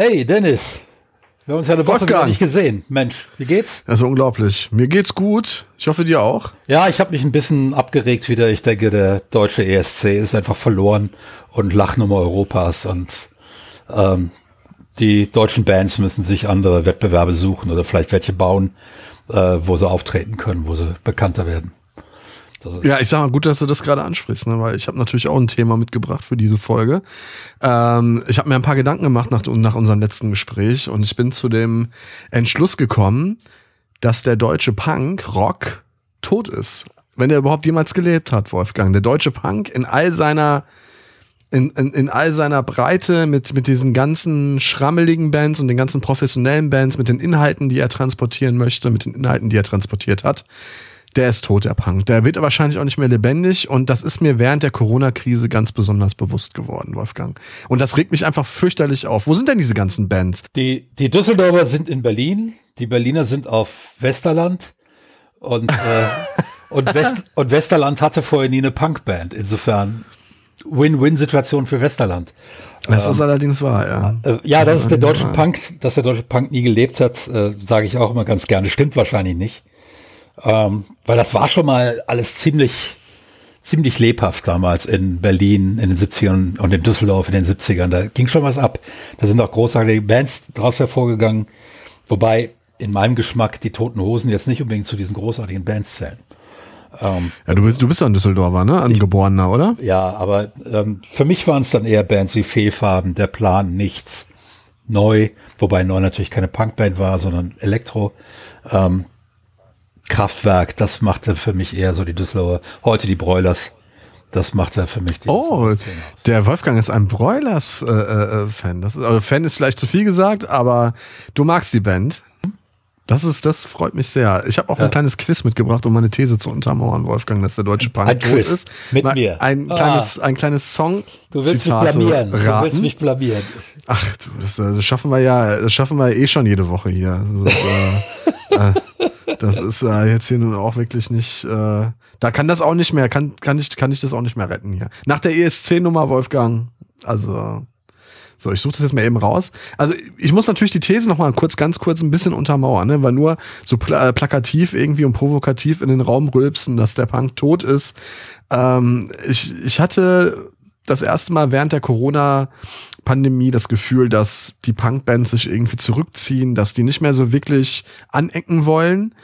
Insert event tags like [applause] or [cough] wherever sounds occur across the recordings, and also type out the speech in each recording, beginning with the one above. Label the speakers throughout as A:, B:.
A: Hey, Dennis. Wir haben uns ja eine Woche gar nicht gesehen. Mensch, wie geht's?
B: Ist unglaublich. Mir geht's gut. Ich hoffe, dir auch.
A: Ja, ich habe mich ein bisschen abgeregt wieder. Ich denke, der deutsche ESC ist einfach verloren und Lachnummer Europas. Und ähm, die deutschen Bands müssen sich andere Wettbewerbe suchen oder vielleicht welche bauen, äh, wo sie auftreten können, wo sie bekannter werden.
B: Ja, ich sag mal, gut, dass du das gerade ansprichst, ne? weil ich habe natürlich auch ein Thema mitgebracht für diese Folge. Ähm, ich habe mir ein paar Gedanken gemacht nach, nach unserem letzten Gespräch und ich bin zu dem Entschluss gekommen, dass der deutsche Punk, Rock, tot ist. Wenn er überhaupt jemals gelebt hat, Wolfgang. Der deutsche Punk in all seiner in, in, in all seiner Breite mit, mit diesen ganzen schrammeligen Bands und den ganzen professionellen Bands, mit den Inhalten, die er transportieren möchte, mit den Inhalten, die er transportiert hat, der ist tot, der Punk. Der wird wahrscheinlich auch nicht mehr lebendig und das ist mir während der Corona-Krise ganz besonders bewusst geworden, Wolfgang. Und das regt mich einfach fürchterlich auf. Wo sind denn diese ganzen Bands?
A: Die, die Düsseldorfer sind in Berlin, die Berliner sind auf Westerland und, äh, [laughs] und, West, und Westerland hatte vorher nie eine Punkband. Insofern Win-Win-Situation für Westerland.
B: Das ähm, ist allerdings wahr, ja.
A: Äh, ja, das, ist der deutsche wahr. Punk, dass der deutsche Punk nie gelebt hat, äh, sage ich auch immer ganz gerne. Stimmt wahrscheinlich nicht. Ähm, weil das war schon mal alles ziemlich, ziemlich lebhaft damals in Berlin in den 70ern und in Düsseldorf in den 70ern. Da ging schon was ab. Da sind auch großartige Bands draus hervorgegangen. Wobei in meinem Geschmack die Toten Hosen jetzt nicht unbedingt zu diesen großartigen Bands zählen.
B: Ähm, ja, du bist, du bist ja ein Düsseldorfer, ne? Angeborener, oder?
A: Ja, aber ähm, für mich waren es dann eher Bands wie Fehlfarben, Der Plan, Nichts, Neu, wobei Neu natürlich keine Punkband war, sondern Elektro. Ähm, Kraftwerk, das machte für mich eher so die Düsseldorfer, heute die Broilers. Das macht er für mich.
B: Die oh, der Wolfgang ist ein Broilers-Fan. Äh, äh, das ist, also Fan ist vielleicht zu viel gesagt, aber du magst die Band. Das ist, das freut mich sehr. Ich habe auch ja. ein kleines Quiz mitgebracht, um meine These zu untermauern, Wolfgang, dass der deutsche Punk
A: ein Quiz ist. Mit Mal mir.
B: Ein ah. kleines, ein kleines Song.
A: Du willst Zitate mich blamieren. Raten. Du willst mich blamieren.
B: Ach, du, das, das, schaffen wir ja, das schaffen wir eh schon jede Woche hier. Das, äh, äh, [laughs] das ist äh, jetzt hier nun auch wirklich nicht. Äh, da kann das auch nicht mehr, kann, kann, ich, kann ich das auch nicht mehr retten hier. Nach der ESC-Nummer, Wolfgang. Also. So, ich suche das jetzt mal eben raus. Also ich muss natürlich die These noch mal kurz, ganz kurz ein bisschen untermauern, ne? weil nur so pl äh, plakativ irgendwie und provokativ in den Raum rülpsen, dass der Punk tot ist. Ähm, ich, ich hatte das erste Mal während der Corona-Pandemie das Gefühl, dass die Punkbands sich irgendwie zurückziehen, dass die nicht mehr so wirklich anecken wollen.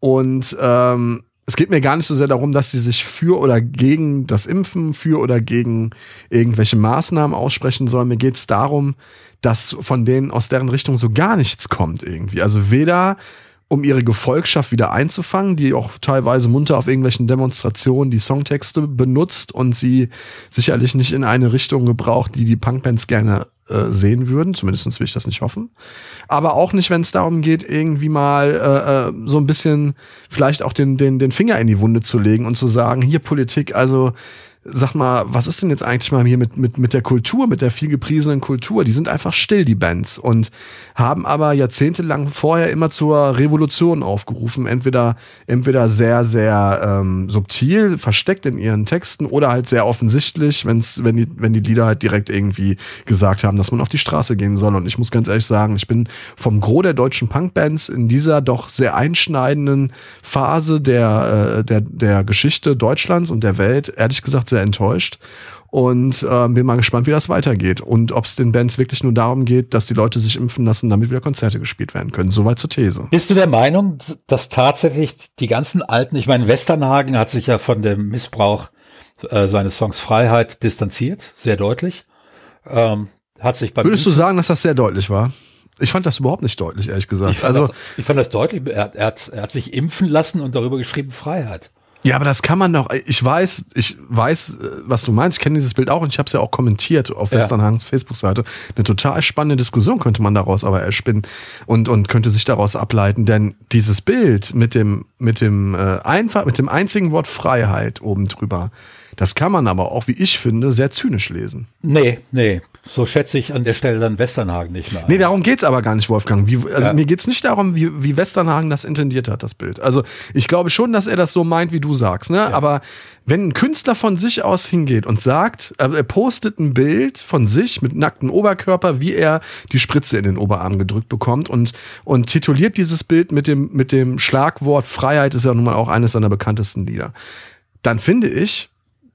B: Und ähm, es geht mir gar nicht so sehr darum, dass sie sich für oder gegen das Impfen, für oder gegen irgendwelche Maßnahmen aussprechen sollen. Mir geht es darum, dass von denen aus deren Richtung so gar nichts kommt irgendwie. Also weder um ihre Gefolgschaft wieder einzufangen, die auch teilweise munter auf irgendwelchen Demonstrationen die Songtexte benutzt und sie sicherlich nicht in eine Richtung gebraucht, die die Punkbands gerne äh, sehen würden. Zumindest will ich das nicht hoffen. Aber auch nicht, wenn es darum geht, irgendwie mal äh, äh, so ein bisschen vielleicht auch den, den, den Finger in die Wunde zu legen und zu sagen, hier Politik, also sag mal, was ist denn jetzt eigentlich mal hier mit, mit, mit der Kultur, mit der viel gepriesenen Kultur? Die sind einfach still, die Bands, und haben aber jahrzehntelang vorher immer zur Revolution aufgerufen. Entweder, entweder sehr, sehr ähm, subtil, versteckt in ihren Texten oder halt sehr offensichtlich, wenn's, wenn, die, wenn die Lieder halt direkt irgendwie gesagt haben, dass man auf die Straße gehen soll. Und ich muss ganz ehrlich sagen, ich bin vom Gros der deutschen Punkbands in dieser doch sehr einschneidenden Phase der, äh, der, der Geschichte Deutschlands und der Welt, ehrlich gesagt, sehr enttäuscht und äh, bin mal gespannt, wie das weitergeht und ob es den Bands wirklich nur darum geht, dass die Leute sich impfen lassen, damit wieder Konzerte gespielt werden können. Soweit zur These.
A: Bist du der Meinung, dass tatsächlich die ganzen alten, ich meine, Westernhagen hat sich ja von dem Missbrauch äh, seines Songs Freiheit distanziert, sehr deutlich. Ähm, hat sich
B: beim Würdest du sagen, dass das sehr deutlich war? Ich fand das überhaupt nicht deutlich, ehrlich gesagt.
A: Ich
B: also
A: das, ich fand das deutlich. Er, er, hat, er hat sich impfen lassen und darüber geschrieben Freiheit.
B: Ja, aber das kann man doch. Ich weiß, ich weiß, äh, was du meinst. Ich kenne dieses Bild auch und ich habe es ja auch kommentiert auf ja. Westernhagens Facebook-Seite. Eine total spannende Diskussion könnte man daraus aber erspinnen und und könnte sich daraus ableiten, denn dieses Bild mit dem mit dem äh, einfach mit dem einzigen Wort Freiheit oben drüber, das kann man aber auch, wie ich finde, sehr zynisch lesen.
A: Nee, nee, so schätze ich an der Stelle dann Westernhagen nicht mehr.
B: Ein. Nee, darum geht's aber gar nicht, Wolfgang. Wie, also ja. mir geht's nicht darum, wie, wie Westernhagen das intendiert hat, das Bild. Also ich glaube schon, dass er das so meint, wie du sagst. Ne? Ja. Aber wenn ein Künstler von sich aus hingeht und sagt, äh, er postet ein Bild von sich mit nacktem Oberkörper, wie er die Spritze in den Oberarm gedrückt bekommt und, und tituliert dieses Bild mit dem, mit dem Schlagwort Freiheit, ist ja nun mal auch eines seiner bekanntesten Lieder. Dann finde ich,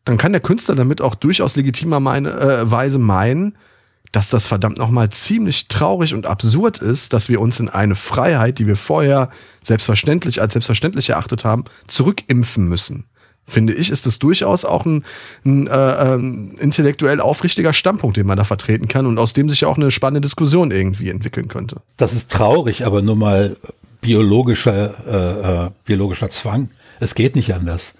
B: dann kann der Künstler damit auch durchaus legitimerweise äh, meinen, dass das verdammt nochmal ziemlich traurig und absurd ist, dass wir uns in eine Freiheit, die wir vorher selbstverständlich als selbstverständlich erachtet haben, zurückimpfen müssen. Finde ich, ist das durchaus auch ein, ein, äh, ein intellektuell aufrichtiger Standpunkt, den man da vertreten kann und aus dem sich auch eine spannende Diskussion irgendwie entwickeln könnte.
A: Das ist traurig, aber nur mal biologischer, äh, äh, biologischer Zwang. Es geht nicht anders.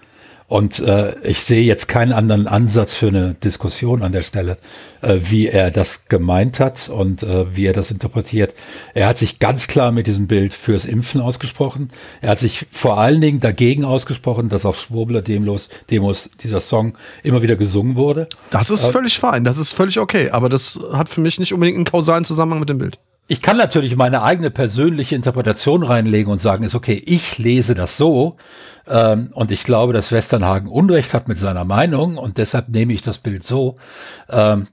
A: Und äh, ich sehe jetzt keinen anderen Ansatz für eine Diskussion an der Stelle, äh, wie er das gemeint hat und äh, wie er das interpretiert. Er hat sich ganz klar mit diesem Bild fürs Impfen ausgesprochen. Er hat sich vor allen Dingen dagegen ausgesprochen, dass auf Schwurbler Demos, Demos dieser Song immer wieder gesungen wurde.
B: Das ist äh, völlig fein, das ist völlig okay, aber das hat für mich nicht unbedingt einen kausalen Zusammenhang mit dem Bild.
A: Ich kann natürlich meine eigene persönliche Interpretation reinlegen und sagen, ist okay, ich lese das so ähm, und ich glaube, dass Westernhagen Unrecht hat mit seiner Meinung und deshalb nehme ich das Bild so. Ähm,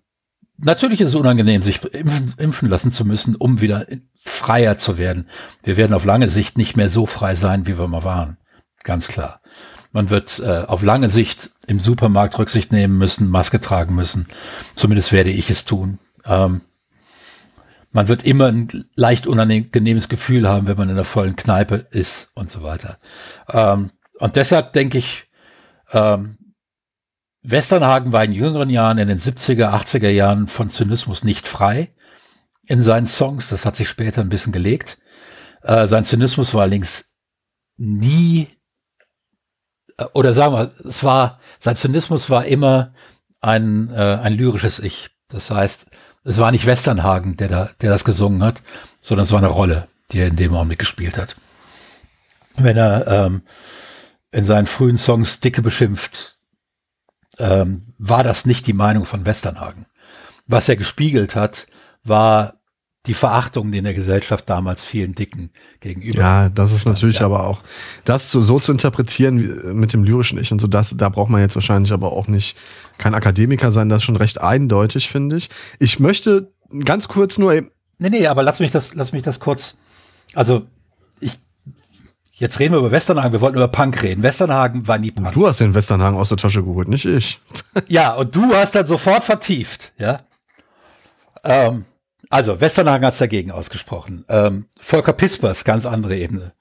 A: natürlich ist es unangenehm, sich impfen, impfen lassen zu müssen, um wieder freier zu werden. Wir werden auf lange Sicht nicht mehr so frei sein, wie wir mal waren. Ganz klar. Man wird äh, auf lange Sicht im Supermarkt Rücksicht nehmen müssen, Maske tragen müssen. Zumindest werde ich es tun. Ähm, man wird immer ein leicht unangenehmes Gefühl haben, wenn man in der vollen Kneipe ist und so weiter. Ähm, und deshalb denke ich, ähm, Westernhagen war in jüngeren Jahren, in den 70er, 80er Jahren von Zynismus nicht frei in seinen Songs. Das hat sich später ein bisschen gelegt. Äh, sein Zynismus war allerdings nie, äh, oder sagen wir, es war, sein Zynismus war immer ein, äh, ein lyrisches Ich. Das heißt, es war nicht Westernhagen, der da, der das gesungen hat, sondern es war eine Rolle, die er in dem Augenblick gespielt hat. Wenn er ähm, in seinen frühen Songs Dicke beschimpft, ähm, war das nicht die Meinung von Westernhagen. Was er gespiegelt hat, war die Verachtung, die in der Gesellschaft damals vielen Dicken gegenüber.
B: Ja, das ist natürlich ja. aber auch, das so, so zu interpretieren mit dem lyrischen Ich und so, das, da braucht man jetzt wahrscheinlich aber auch nicht kein Akademiker sein, das ist schon recht eindeutig, finde ich. Ich möchte ganz kurz nur
A: eben. Nee, nee, aber lass mich das, lass mich das kurz. Also, ich, jetzt reden wir über Westernhagen, wir wollten über Punk reden. Westernhagen war nie Punk.
B: Du hast den Westernhagen aus der Tasche geholt, nicht ich. [laughs]
A: ja, und du hast dann sofort vertieft, ja. Ähm, also, Westernhagen hat es dagegen ausgesprochen. Ähm, Volker Pispers, ganz andere Ebene,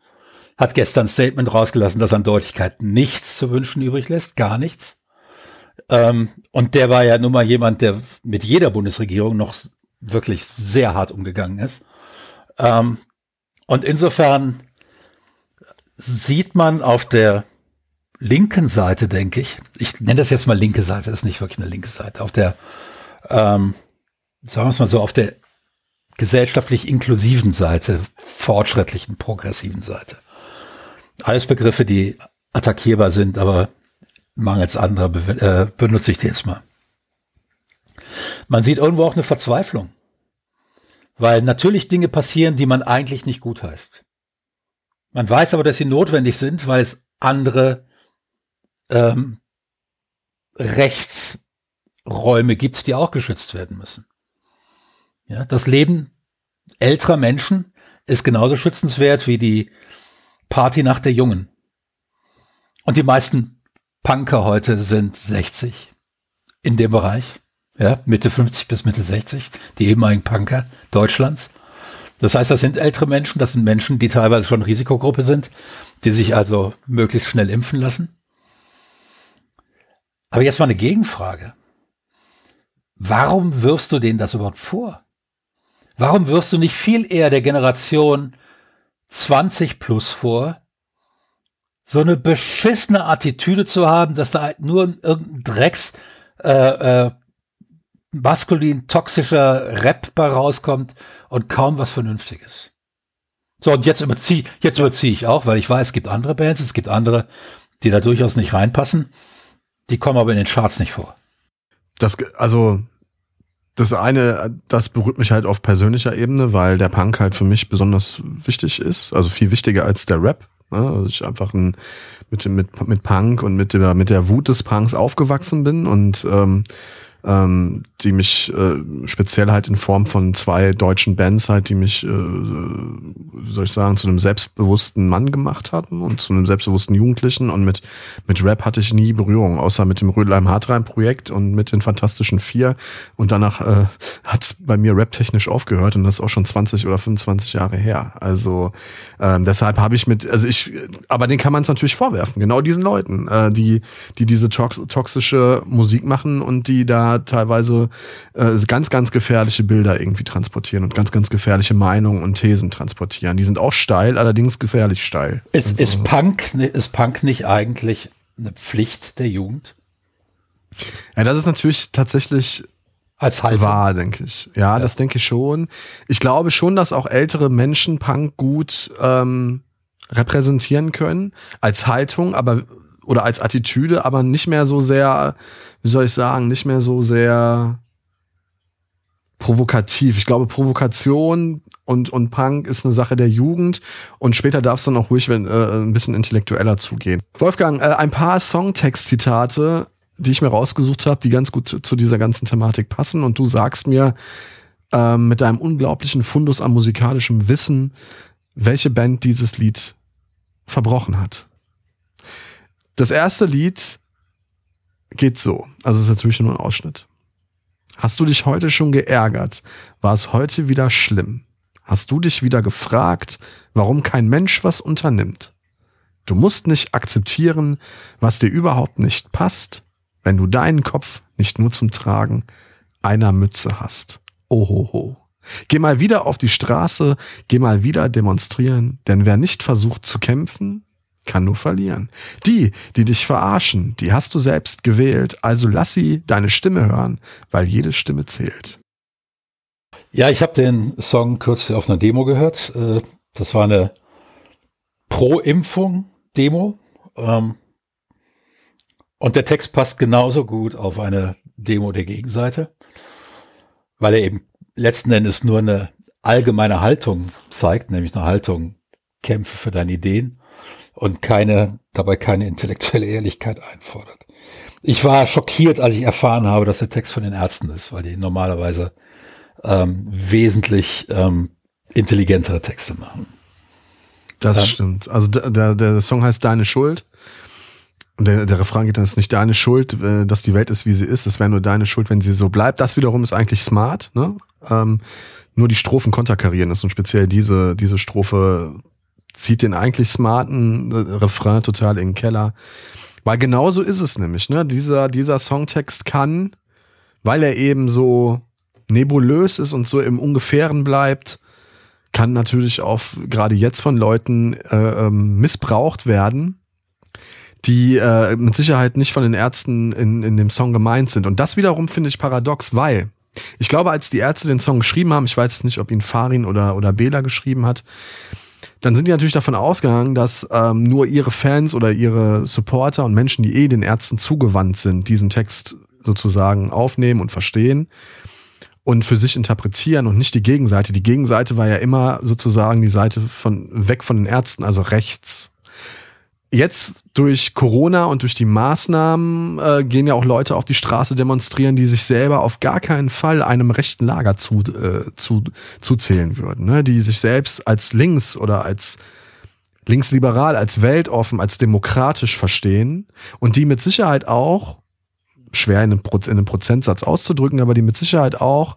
A: hat gestern ein Statement rausgelassen, das an Deutlichkeit nichts zu wünschen übrig lässt, gar nichts. Ähm, und der war ja nun mal jemand, der mit jeder Bundesregierung noch wirklich sehr hart umgegangen ist. Ähm, und insofern sieht man auf der linken Seite, denke ich, ich nenne das jetzt mal linke Seite, das ist nicht wirklich eine linke Seite, auf der, ähm, sagen wir es mal so, auf der gesellschaftlich inklusiven Seite, fortschrittlichen, progressiven Seite. Alles Begriffe, die attackierbar sind, aber mangels anderer äh, benutze ich die jetzt mal. Man sieht irgendwo auch eine Verzweiflung, weil natürlich Dinge passieren, die man eigentlich nicht gut heißt. Man weiß aber, dass sie notwendig sind, weil es andere ähm, Rechtsräume gibt, die auch geschützt werden müssen. Ja, das Leben älterer Menschen ist genauso schützenswert wie die Party nach der Jungen. Und die meisten Punker heute sind 60 in dem Bereich. Ja, Mitte 50 bis Mitte 60, die ehemaligen Punker Deutschlands. Das heißt, das sind ältere Menschen, das sind Menschen, die teilweise schon Risikogruppe sind, die sich also möglichst schnell impfen lassen. Aber jetzt mal eine Gegenfrage. Warum wirfst du denen das überhaupt vor? Warum wirfst du nicht viel eher der Generation 20 plus vor, so eine beschissene Attitüde zu haben, dass da nur irgendein Drecks äh, äh, maskulin toxischer Rap bei rauskommt und kaum was Vernünftiges. So, und jetzt überziehe jetzt überziehe ich auch, weil ich weiß, es gibt andere Bands, es gibt andere, die da durchaus nicht reinpassen. Die kommen aber in den Charts nicht vor.
B: Das, also, das eine, das berührt mich halt auf persönlicher Ebene, weil der Punk halt für mich besonders wichtig ist, also viel wichtiger als der Rap. Ne? Also ich einfach ein, mit, mit, mit Punk und mit der, mit der Wut des Punks aufgewachsen bin und ähm, ähm, die mich äh, speziell halt in Form von zwei deutschen Bands halt, die mich, äh, wie soll ich sagen, zu einem selbstbewussten Mann gemacht hatten und zu einem selbstbewussten Jugendlichen und mit, mit Rap hatte ich nie Berührung, außer mit dem Rödelheim Hartrein Projekt und mit den Fantastischen Vier und danach äh, hat es bei mir raptechnisch aufgehört und das ist auch schon 20 oder 25 Jahre her. Also ähm, deshalb habe ich mit, also ich, aber den kann man es natürlich vorwerfen, genau diesen Leuten, äh, die, die diese tox toxische Musik machen und die da teilweise äh, ganz, ganz gefährliche Bilder irgendwie transportieren und ganz, ganz gefährliche Meinungen und Thesen transportieren. Die sind auch steil, allerdings gefährlich steil.
A: Ist, also, ist, Punk, ist Punk nicht eigentlich eine Pflicht der Jugend?
B: Ja, das ist natürlich tatsächlich als Haltung. wahr, denke ich. Ja, ja, das denke ich schon. Ich glaube schon, dass auch ältere Menschen Punk gut ähm, repräsentieren können als Haltung, aber oder als Attitüde, aber nicht mehr so sehr, wie soll ich sagen, nicht mehr so sehr provokativ. Ich glaube, Provokation und, und Punk ist eine Sache der Jugend und später darf es dann auch ruhig wenn, äh, ein bisschen intellektueller zugehen. Wolfgang, äh, ein paar Songtext-Zitate, die ich mir rausgesucht habe, die ganz gut zu, dieser ganzen Thematik passen und du sagst mir äh, mit deinem unglaublichen Fundus an musikalischem Wissen, welche Band dieses Lied verbrochen hat. Das erste Lied geht so. Also es ist natürlich nur ein Ausschnitt. Hast du dich heute schon geärgert? War es heute wieder schlimm? Hast du dich wieder gefragt, warum kein Mensch was unternimmt? Du musst nicht akzeptieren, was dir überhaupt nicht passt, wenn du deinen Kopf nicht nur zum Tragen einer Mütze hast. Ohoho. Geh mal wieder auf die Straße, geh mal wieder demonstrieren, denn wer nicht versucht zu kämpfen, kann nur verlieren. Die, die dich verarschen, die hast du selbst gewählt, also lass sie deine Stimme hören, weil jede Stimme zählt.
A: Ja, ich habe den Song kürzlich auf einer Demo gehört. Äh, das war eine Pro-Impfung-Demo. Ähm, und der Text passt genauso gut auf eine Demo der Gegenseite, weil er eben letzten Endes nur eine allgemeine Haltung zeigt, nämlich eine Haltung, kämpfe für deine Ideen und keine, dabei keine intellektuelle Ehrlichkeit einfordert. Ich war schockiert, als ich erfahren habe, dass der Text von den Ärzten ist, weil die normalerweise ähm, wesentlich ähm, intelligentere Texte machen.
B: Das ähm, stimmt. Also der, der Song heißt Deine Schuld. Und der, der Refrain geht dann, es ist nicht deine Schuld, äh, dass die Welt ist, wie sie ist. Es wäre nur deine Schuld, wenn sie so bleibt. Das wiederum ist eigentlich smart. Ne? Ähm, nur die Strophen konterkarieren ist und speziell diese, diese Strophe zieht den eigentlich smarten äh, Refrain total in den Keller. Weil genauso ist es nämlich, ne? Dieser, dieser Songtext kann, weil er eben so nebulös ist und so im Ungefähren bleibt, kann natürlich auch gerade jetzt von Leuten äh, ähm, missbraucht werden, die äh, mit Sicherheit nicht von den Ärzten in, in dem Song gemeint sind. Und das wiederum finde ich paradox, weil ich glaube, als die Ärzte den Song geschrieben haben, ich weiß jetzt nicht, ob ihn Farin oder, oder Bela geschrieben hat, dann sind die natürlich davon ausgegangen, dass ähm, nur ihre Fans oder ihre Supporter und Menschen, die eh den Ärzten zugewandt sind, diesen Text sozusagen aufnehmen und verstehen und für sich interpretieren und nicht die Gegenseite. Die Gegenseite war ja immer sozusagen die Seite von weg von den Ärzten, also rechts jetzt durch Corona und durch die Maßnahmen äh, gehen ja auch Leute auf die Straße demonstrieren, die sich selber auf gar keinen Fall einem rechten Lager zu, äh, zu, zuzählen würden, ne? die sich selbst als links oder als linksliberal, als weltoffen, als demokratisch verstehen und die mit Sicherheit auch, schwer in einem, Proz in einem Prozentsatz auszudrücken, aber die mit Sicherheit auch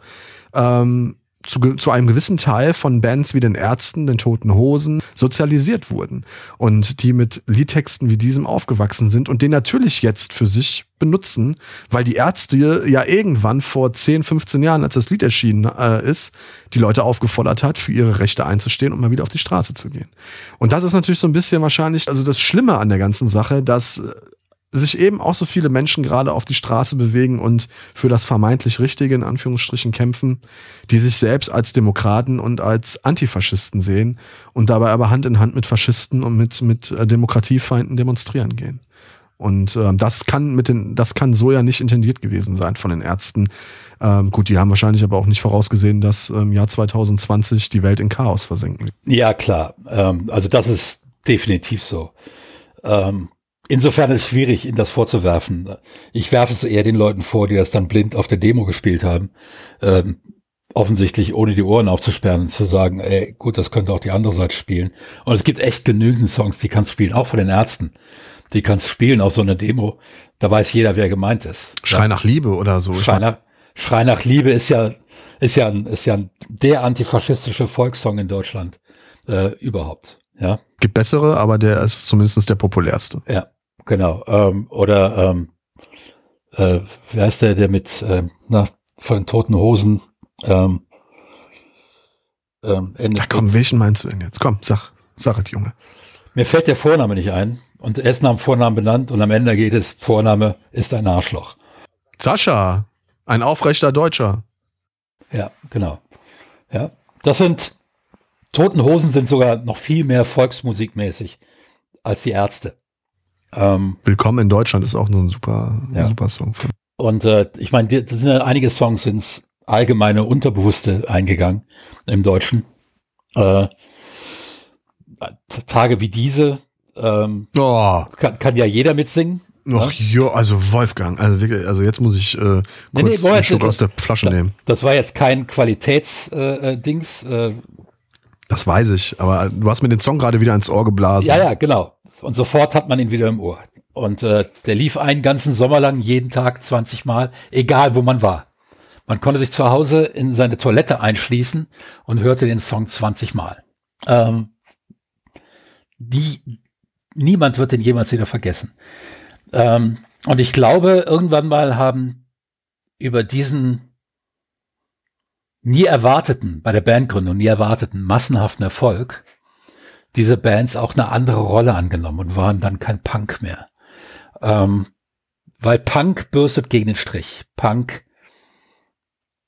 B: ähm, zu, zu einem gewissen Teil von Bands wie den Ärzten, den Toten Hosen sozialisiert wurden und die mit Liedtexten wie diesem aufgewachsen sind und den natürlich jetzt für sich benutzen, weil die Ärzte ja irgendwann vor 10, 15 Jahren, als das Lied erschienen äh, ist, die Leute aufgefordert hat, für ihre Rechte einzustehen und mal wieder auf die Straße zu gehen. Und das ist natürlich so ein bisschen wahrscheinlich, also das Schlimme an der ganzen Sache, dass sich eben auch so viele Menschen gerade auf die Straße bewegen und für das vermeintlich Richtige in Anführungsstrichen kämpfen, die sich selbst als Demokraten und als Antifaschisten sehen und dabei aber Hand in Hand mit Faschisten und mit, mit äh, Demokratiefeinden demonstrieren gehen. Und ähm, das kann mit den, das kann so ja nicht intendiert gewesen sein von den Ärzten. Ähm, gut, die haben wahrscheinlich aber auch nicht vorausgesehen, dass im Jahr 2020 die Welt in Chaos versinken.
A: Ja, klar. Ähm, also das ist definitiv so. Ähm, insofern ist es schwierig, ihnen das vorzuwerfen. Ich werfe es eher den Leuten vor, die das dann blind auf der Demo gespielt haben. Ähm, offensichtlich ohne die Ohren aufzusperren und zu sagen, ey, gut, das könnte auch die andere Seite spielen. Und es gibt echt genügend Songs, die kannst spielen, auch von den Ärzten. Die kannst spielen auf so einer Demo. Da weiß jeder, wer gemeint ist.
B: Schrei ja. nach Liebe oder so.
A: Schrei nach, Schrei nach Liebe ist ja, ist ja, ist ja der antifaschistische Volkssong in Deutschland äh, überhaupt. Ja.
B: Gibt bessere, aber der ist zumindest der populärste.
A: Ja, genau. Ähm, oder ähm, äh, wer ist der, der mit äh, na, von den toten Hosen ähm,
B: ähm, Ende. Ach komm, welchen meinst du denn jetzt? Komm, sag, sag es, Junge.
A: Mir fällt der Vorname nicht ein. Und er ist nach dem Vornamen benannt und am Ende geht es, Vorname ist ein Arschloch.
B: Sascha, ein aufrechter Deutscher.
A: Ja, genau. Ja, das sind, Toten Hosen sind sogar noch viel mehr volksmusikmäßig als die Ärzte.
B: Ähm, Willkommen in Deutschland ist auch so ein super, ja. super Song.
A: Und äh, ich meine, da sind ja einige Songs ins allgemeine Unterbewusste eingegangen im Deutschen. Äh, Tage wie diese ähm, oh. kann, kann ja jeder mitsingen.
B: Noch, ja? jo, also Wolfgang, also wirklich, also jetzt muss ich äh, kurz nee, nee, einen Schluck aus der Flasche
A: da,
B: nehmen.
A: Das war jetzt kein Qualitätsdings. Äh, äh,
B: das weiß ich, aber du hast mir den Song gerade wieder ins Ohr geblasen.
A: Ja, ja, genau. Und sofort hat man ihn wieder im Ohr. Und äh, der lief einen ganzen Sommer lang, jeden Tag 20 Mal, egal wo man war. Man konnte sich zu Hause in seine Toilette einschließen und hörte den Song 20 Mal. Ähm, die, niemand wird den jemals wieder vergessen. Ähm, und ich glaube, irgendwann mal haben über diesen nie erwarteten, bei der Bandgründung nie erwarteten massenhaften Erfolg, diese Bands auch eine andere Rolle angenommen und waren dann kein Punk mehr. Ähm, weil Punk bürstet gegen den Strich. Punk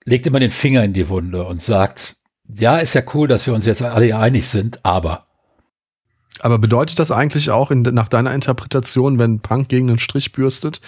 A: legt immer den Finger in die Wunde und sagt, ja, ist ja cool, dass wir uns jetzt alle einig sind, aber
B: aber bedeutet das eigentlich auch in, nach deiner Interpretation, wenn Punk gegen den Strich bürstet?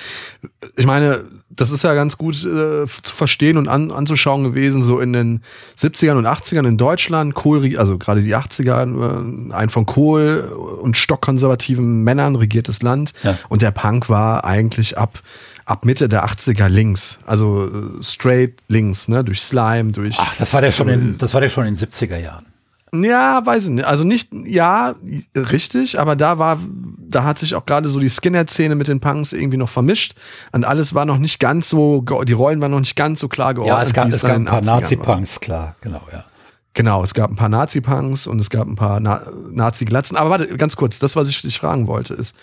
B: Ich meine, das ist ja ganz gut äh, zu verstehen und an, anzuschauen gewesen, so in den 70ern und 80ern in Deutschland, Kohl, also gerade die 80er, äh, ein von Kohl und stockkonservativen Männern regiertes Land. Ja. Und der Punk war eigentlich ab ab Mitte der 80er links, also äh, straight links, ne, durch Slime, durch.
A: Ach, das war der schon in, das war der schon in den 70er Jahren.
B: Ja, weiß ich nicht. Also nicht, ja, richtig, aber da war, da hat sich auch gerade so die Skinhead-Szene mit den Punks irgendwie noch vermischt und alles war noch nicht ganz so, die Rollen waren noch nicht ganz so klar geordnet.
A: Ja, es gab, es gab ein paar Nazi-Punks, klar, genau, ja.
B: Genau, es gab ein paar Nazi-Punks und es gab ein paar Na Nazi-Glatzen. Aber warte, ganz kurz, das, was ich dich fragen wollte, ist,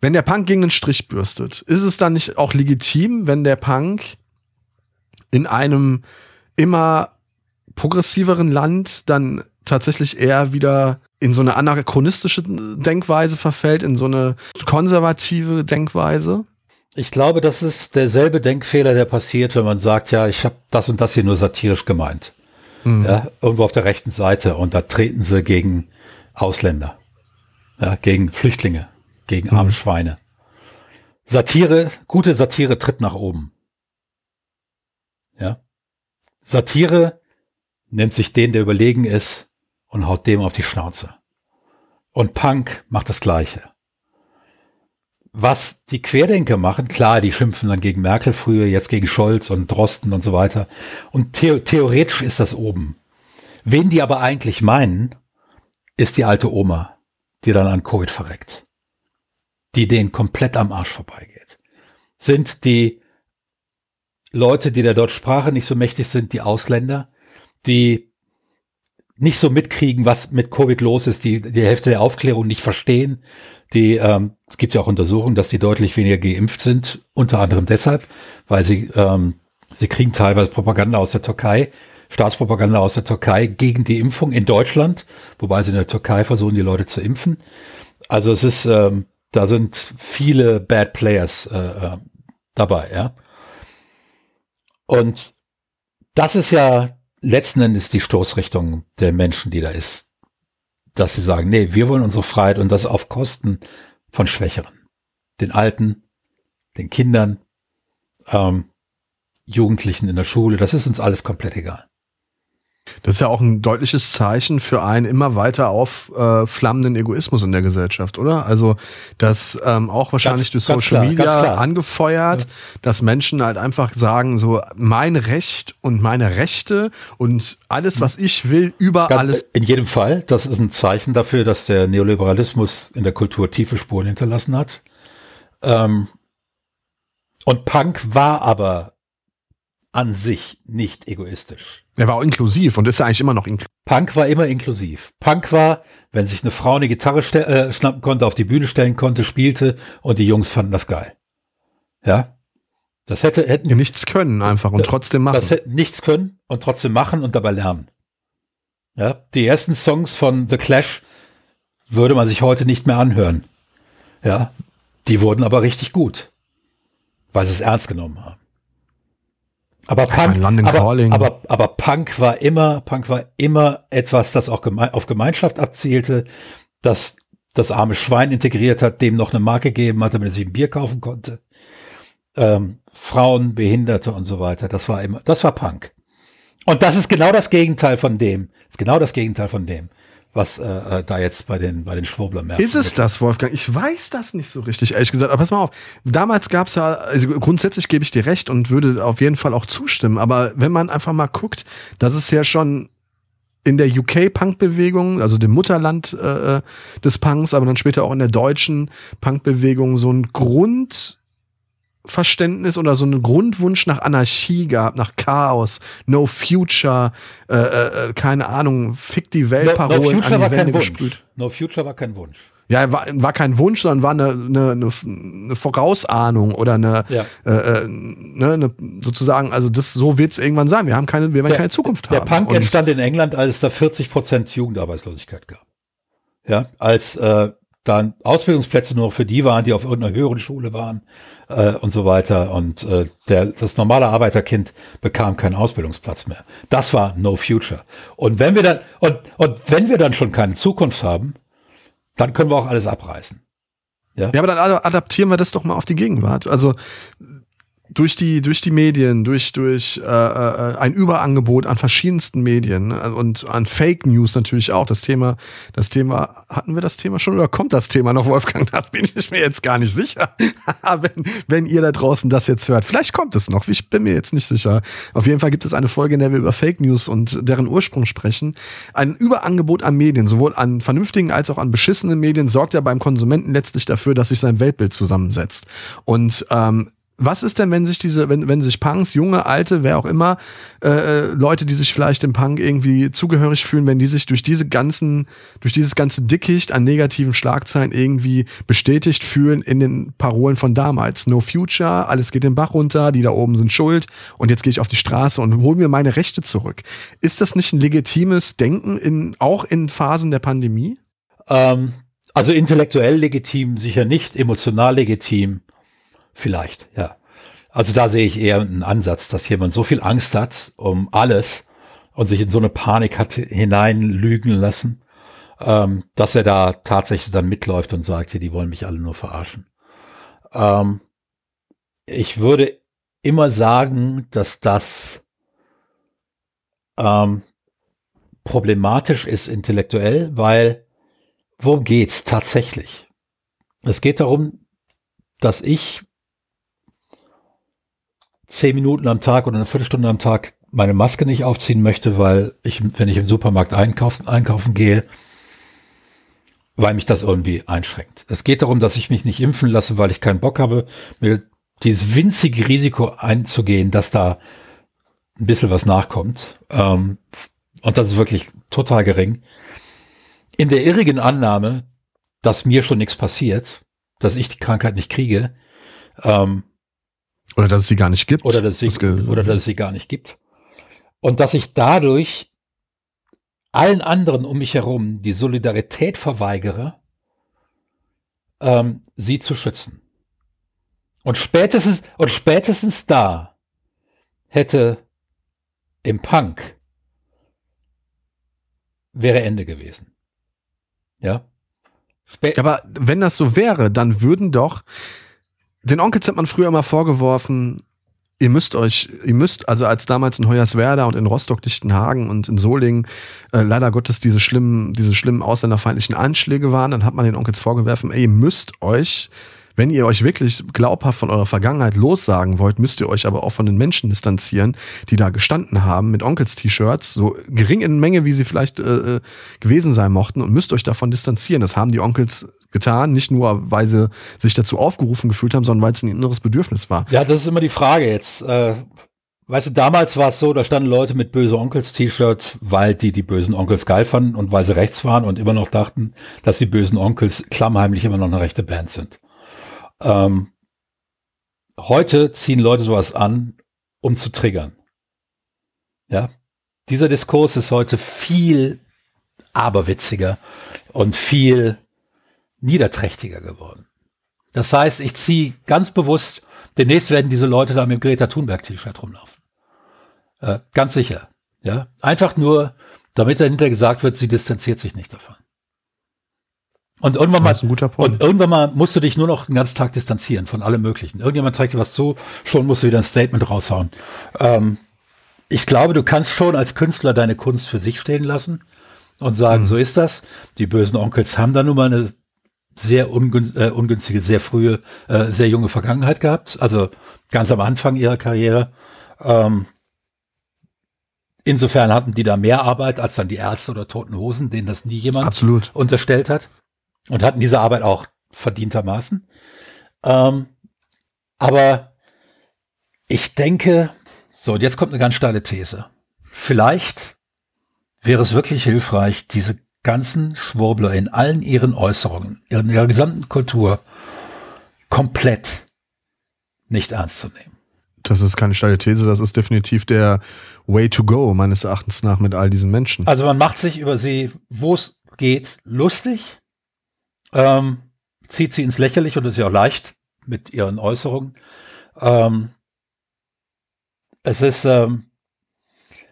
B: wenn der Punk gegen den Strich bürstet, ist es dann nicht auch legitim, wenn der Punk in einem immer progressiveren Land dann tatsächlich eher wieder in so eine anachronistische Denkweise verfällt, in so eine konservative Denkweise?
A: Ich glaube, das ist derselbe Denkfehler, der passiert, wenn man sagt, ja, ich habe das und das hier nur satirisch gemeint. Mhm. Ja, irgendwo auf der rechten Seite und da treten sie gegen Ausländer, ja, gegen Flüchtlinge, gegen mhm. arme Schweine. Satire, gute Satire tritt nach oben. Ja. Satire nimmt sich den, der überlegen ist, und haut dem auf die Schnauze. Und Punk macht das Gleiche. Was die Querdenker machen, klar, die schimpfen dann gegen Merkel früher, jetzt gegen Scholz und Drosten und so weiter. Und the theoretisch ist das oben. Wen die aber eigentlich meinen, ist die alte Oma, die dann an Covid verreckt. Die denen komplett am Arsch vorbeigeht. Sind die Leute, die der deutschen Sprache nicht so mächtig sind, die Ausländer, die nicht so mitkriegen, was mit Covid los ist, die die Hälfte der Aufklärung nicht verstehen. Die ähm, es gibt ja auch Untersuchungen, dass die deutlich weniger geimpft sind, unter anderem deshalb, weil sie ähm, sie kriegen teilweise Propaganda aus der Türkei, Staatspropaganda aus der Türkei gegen die Impfung in Deutschland, wobei sie in der Türkei versuchen, die Leute zu impfen. Also es ist ähm, da sind viele Bad Players äh, äh dabei, ja. Und das ist ja letzten Endes die Stoßrichtung der Menschen, die da ist, dass sie sagen, nee, wir wollen unsere Freiheit und das auf Kosten von Schwächeren. den Alten, den Kindern, ähm, Jugendlichen in der Schule, das ist uns alles komplett egal.
B: Das ist ja auch ein deutliches Zeichen für einen immer weiter aufflammenden Egoismus in der Gesellschaft, oder? Also, dass ähm, auch wahrscheinlich ganz, durch Social klar, Media angefeuert, ja. dass Menschen halt einfach sagen, so mein Recht und meine Rechte und alles, was ich will, über ganz, alles.
A: In jedem Fall, das ist ein Zeichen dafür, dass der Neoliberalismus in der Kultur tiefe Spuren hinterlassen hat. Ähm, und Punk war aber an sich nicht egoistisch.
B: Er war auch inklusiv und ist ja eigentlich immer noch inklusiv.
A: Punk war immer inklusiv. Punk war, wenn sich eine Frau eine Gitarre äh, schnappen konnte, auf die Bühne stellen konnte, spielte und die Jungs fanden das geil. Ja. Das hätte, hätten. Ja,
B: nichts können einfach und trotzdem machen. Das
A: hätten nichts können und trotzdem machen und dabei lernen. Ja. Die ersten Songs von The Clash würde man sich heute nicht mehr anhören. Ja. Die wurden aber richtig gut. Weil sie es ernst genommen haben. Aber Punk, aber, aber, aber, Punk war immer, Punk war immer etwas, das auch geme auf Gemeinschaft abzielte, das das arme Schwein integriert hat, dem noch eine Marke gegeben hat, damit er sich ein Bier kaufen konnte. Ähm, Frauen, Behinderte und so weiter. Das war immer, das war Punk. Und das ist genau das Gegenteil von dem. ist genau das Gegenteil von dem was äh, äh, da jetzt bei den, bei den Schwurbler-Märkten
B: Ist es das, Wolfgang? Ich weiß das nicht so richtig, ehrlich gesagt. Aber pass mal auf, damals gab es ja, also grundsätzlich gebe ich dir recht und würde auf jeden Fall auch zustimmen. Aber wenn man einfach mal guckt, das ist ja schon in der UK-Punk-Bewegung, also dem Mutterland äh, äh, des Punks, aber dann später auch in der deutschen Punk-Bewegung so ein Grund Verständnis oder so einen Grundwunsch nach Anarchie gehabt, nach Chaos, No Future, äh, äh, äh keine Ahnung, fick die Welt,
A: no, no Future war kein Wunsch. No Future war kein Wunsch.
B: Ja, war, war kein Wunsch, sondern war eine, eine, eine, Vorausahnung oder eine, ja. äh, äh ne, eine, sozusagen, also das so wird es irgendwann sein. Wir haben keine, wir werden der, keine Zukunft
A: der
B: haben.
A: Der Punk entstand in England, als es da 40 Prozent Jugendarbeitslosigkeit gab. Ja, als äh, dann Ausbildungsplätze nur für die waren, die auf irgendeiner höheren Schule waren äh, und so weiter. Und äh, der, das normale Arbeiterkind bekam keinen Ausbildungsplatz mehr. Das war No Future. Und wenn wir dann und, und wenn wir dann schon keine Zukunft haben, dann können wir auch alles abreißen.
B: Ja, ja aber dann adaptieren wir das doch mal auf die Gegenwart. Also durch die, durch die Medien, durch, durch äh, äh, ein Überangebot an verschiedensten Medien ne, und an Fake News natürlich auch. Das Thema, das Thema, hatten wir das Thema schon oder kommt das Thema noch, Wolfgang? Da bin ich mir jetzt gar nicht sicher. [laughs] wenn, wenn ihr da draußen das jetzt hört. Vielleicht kommt es noch, ich bin mir jetzt nicht sicher. Auf jeden Fall gibt es eine Folge, in der wir über Fake News und deren Ursprung sprechen. Ein Überangebot an Medien, sowohl an vernünftigen als auch an beschissenen Medien, sorgt ja beim Konsumenten letztlich dafür, dass sich sein Weltbild zusammensetzt. Und ähm, was ist denn, wenn sich diese, wenn, wenn sich Punks, junge, alte, wer auch immer, äh, äh, Leute, die sich vielleicht dem Punk irgendwie zugehörig fühlen, wenn die sich durch diese ganzen, durch dieses ganze Dickicht an negativen Schlagzeilen irgendwie bestätigt fühlen in den Parolen von damals. No Future, alles geht den Bach runter, die da oben sind schuld und jetzt gehe ich auf die Straße und hole mir meine Rechte zurück. Ist das nicht ein legitimes Denken in, auch in Phasen der Pandemie?
A: Ähm, also intellektuell legitim, sicher nicht, emotional legitim. Vielleicht, ja. Also da sehe ich eher einen Ansatz, dass jemand so viel Angst hat um alles und sich in so eine Panik hat hineinlügen lassen, ähm, dass er da tatsächlich dann mitläuft und sagt, hier, die wollen mich alle nur verarschen. Ähm, ich würde immer sagen, dass das ähm, problematisch ist intellektuell, weil worum geht's tatsächlich? Es geht darum, dass ich zehn Minuten am Tag oder eine Viertelstunde am Tag meine Maske nicht aufziehen möchte, weil ich, wenn ich im Supermarkt einkaufen, einkaufen gehe, weil mich das irgendwie einschränkt. Es geht darum, dass ich mich nicht impfen lasse, weil ich keinen Bock habe, mir dieses winzige Risiko einzugehen, dass da ein bisschen was nachkommt. Ähm, und das ist wirklich total gering. In der irrigen Annahme, dass mir schon nichts passiert, dass ich die Krankheit nicht kriege, ähm,
B: oder dass es sie gar nicht gibt.
A: Oder dass, sie, oder dass es sie gar nicht gibt. Und dass ich dadurch allen anderen um mich herum die Solidarität verweigere, ähm, sie zu schützen. Und spätestens, und spätestens da hätte im Punk wäre Ende gewesen. Ja.
B: Spä Aber wenn das so wäre, dann würden doch den Onkels hat man früher immer vorgeworfen, ihr müsst euch, ihr müsst, also als damals in Hoyerswerda und in Rostock-Lichtenhagen und in Solingen äh, leider Gottes diese schlimmen, diese schlimmen ausländerfeindlichen Anschläge waren, dann hat man den Onkels vorgeworfen, ey, ihr müsst euch wenn ihr euch wirklich glaubhaft von eurer Vergangenheit lossagen wollt, müsst ihr euch aber auch von den Menschen distanzieren, die da gestanden haben mit Onkels-T-Shirts, so gering in Menge, wie sie vielleicht äh, äh, gewesen sein mochten, und müsst euch davon distanzieren. Das haben die Onkels getan, nicht nur, weil sie sich dazu aufgerufen gefühlt haben, sondern weil es ein inneres Bedürfnis war.
A: Ja, das ist immer die Frage jetzt. Äh, weißt du, damals war es so, da standen Leute mit böse Onkels-T-Shirts, weil die die bösen Onkels geil fanden und weil sie rechts waren und immer noch dachten, dass die bösen Onkels klammheimlich immer noch eine rechte Band sind. Ähm, heute ziehen Leute sowas an, um zu triggern. Ja, dieser Diskurs ist heute viel aberwitziger und viel niederträchtiger geworden. Das heißt, ich ziehe ganz bewusst, demnächst werden diese Leute da mit dem Greta Thunberg-T-Shirt rumlaufen. Äh, ganz sicher. Ja, einfach nur, damit dahinter gesagt wird, sie distanziert sich nicht davon. Und irgendwann mal, und irgendwann mal musst du dich nur noch den ganzen Tag distanzieren von allem Möglichen. Irgendjemand trägt dir was zu, schon musst du wieder ein Statement raushauen. Ähm, ich glaube, du kannst schon als Künstler deine Kunst für sich stehen lassen und sagen, mhm. so ist das. Die bösen Onkels haben da nun mal eine sehr ungünst, äh, ungünstige, sehr frühe, äh, sehr junge Vergangenheit gehabt. Also ganz am Anfang ihrer Karriere. Ähm, insofern hatten die da mehr Arbeit als dann die Ärzte oder Toten Hosen, denen das nie jemand
B: Absolut.
A: unterstellt hat und hatten diese Arbeit auch verdientermaßen. Ähm, aber ich denke, so, und jetzt kommt eine ganz steile These. Vielleicht wäre es wirklich hilfreich, diese ganzen Schwurbler in allen ihren Äußerungen, in ihrer gesamten Kultur komplett nicht ernst zu nehmen.
B: Das ist keine steile These, das ist definitiv der Way to go, meines Erachtens nach, mit all diesen Menschen.
A: Also man macht sich über sie, wo es geht, lustig ähm, zieht sie ins Lächerliche und ist ja auch leicht mit ihren Äußerungen. Ähm, es ist, ähm,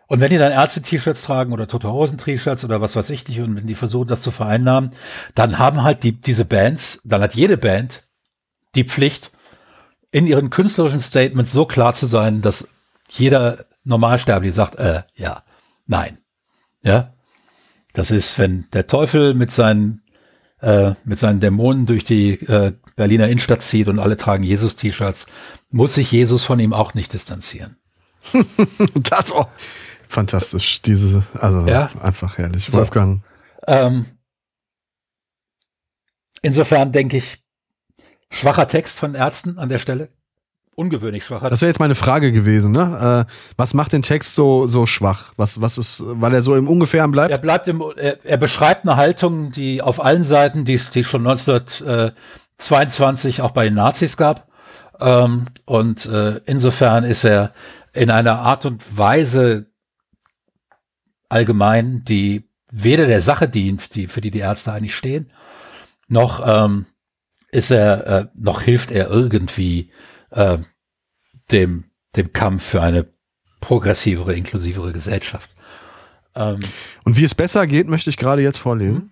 A: und wenn die dann Ärzte-T-Shirts tragen oder Tote Hosen-T-Shirts oder was weiß ich nicht, und wenn die versuchen, das zu vereinnahmen, dann haben halt die, diese Bands, dann hat jede Band die Pflicht, in ihren künstlerischen Statements so klar zu sein, dass jeder Normalsterbliche sagt, äh, ja, nein. Ja. Das ist, wenn der Teufel mit seinen äh, mit seinen Dämonen durch die äh, Berliner Innenstadt zieht und alle tragen Jesus-T-Shirts, muss sich Jesus von ihm auch nicht distanzieren. [laughs]
B: das auch fantastisch. Diese, also ja. einfach herrlich. Wolfgang. Ähm,
A: insofern denke ich, schwacher Text von Ärzten an der Stelle ungewöhnlich schwach.
B: Das wäre jetzt meine Frage gewesen, ne? Äh, was macht den Text so, so schwach? Was, was ist, weil er so im Ungefähren bleibt?
A: Er bleibt im, er, er beschreibt eine Haltung, die auf allen Seiten, die, die schon 1922 auch bei den Nazis gab. Ähm, und äh, insofern ist er in einer Art und Weise allgemein, die weder der Sache dient, die, für die die Ärzte eigentlich stehen, noch ähm, ist er, äh, noch hilft er irgendwie äh, dem, dem Kampf für eine progressivere, inklusivere Gesellschaft.
B: Ähm, Und wie es besser geht, möchte ich gerade jetzt vorlesen. Mhm.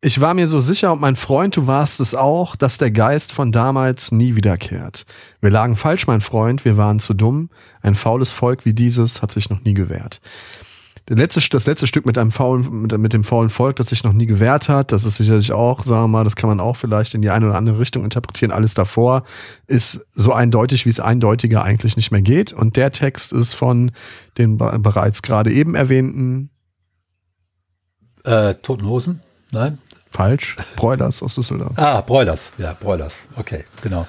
B: Ich war mir so sicher, und mein Freund, du warst es auch, dass der Geist von damals nie wiederkehrt. Wir lagen falsch, mein Freund, wir waren zu dumm. Ein faules Volk wie dieses hat sich noch nie gewehrt letzte, das letzte Stück mit einem faulen, mit, mit, dem faulen Volk, das sich noch nie gewehrt hat, das ist sicherlich auch, sagen wir mal, das kann man auch vielleicht in die eine oder andere Richtung interpretieren. Alles davor ist so eindeutig, wie es eindeutiger eigentlich nicht mehr geht. Und der Text ist von den bereits gerade eben erwähnten
A: äh, Toten Hosen? Nein?
B: Falsch. Broilers aus Düsseldorf.
A: Ah, Broilers. Ja, Broilers. Okay, genau.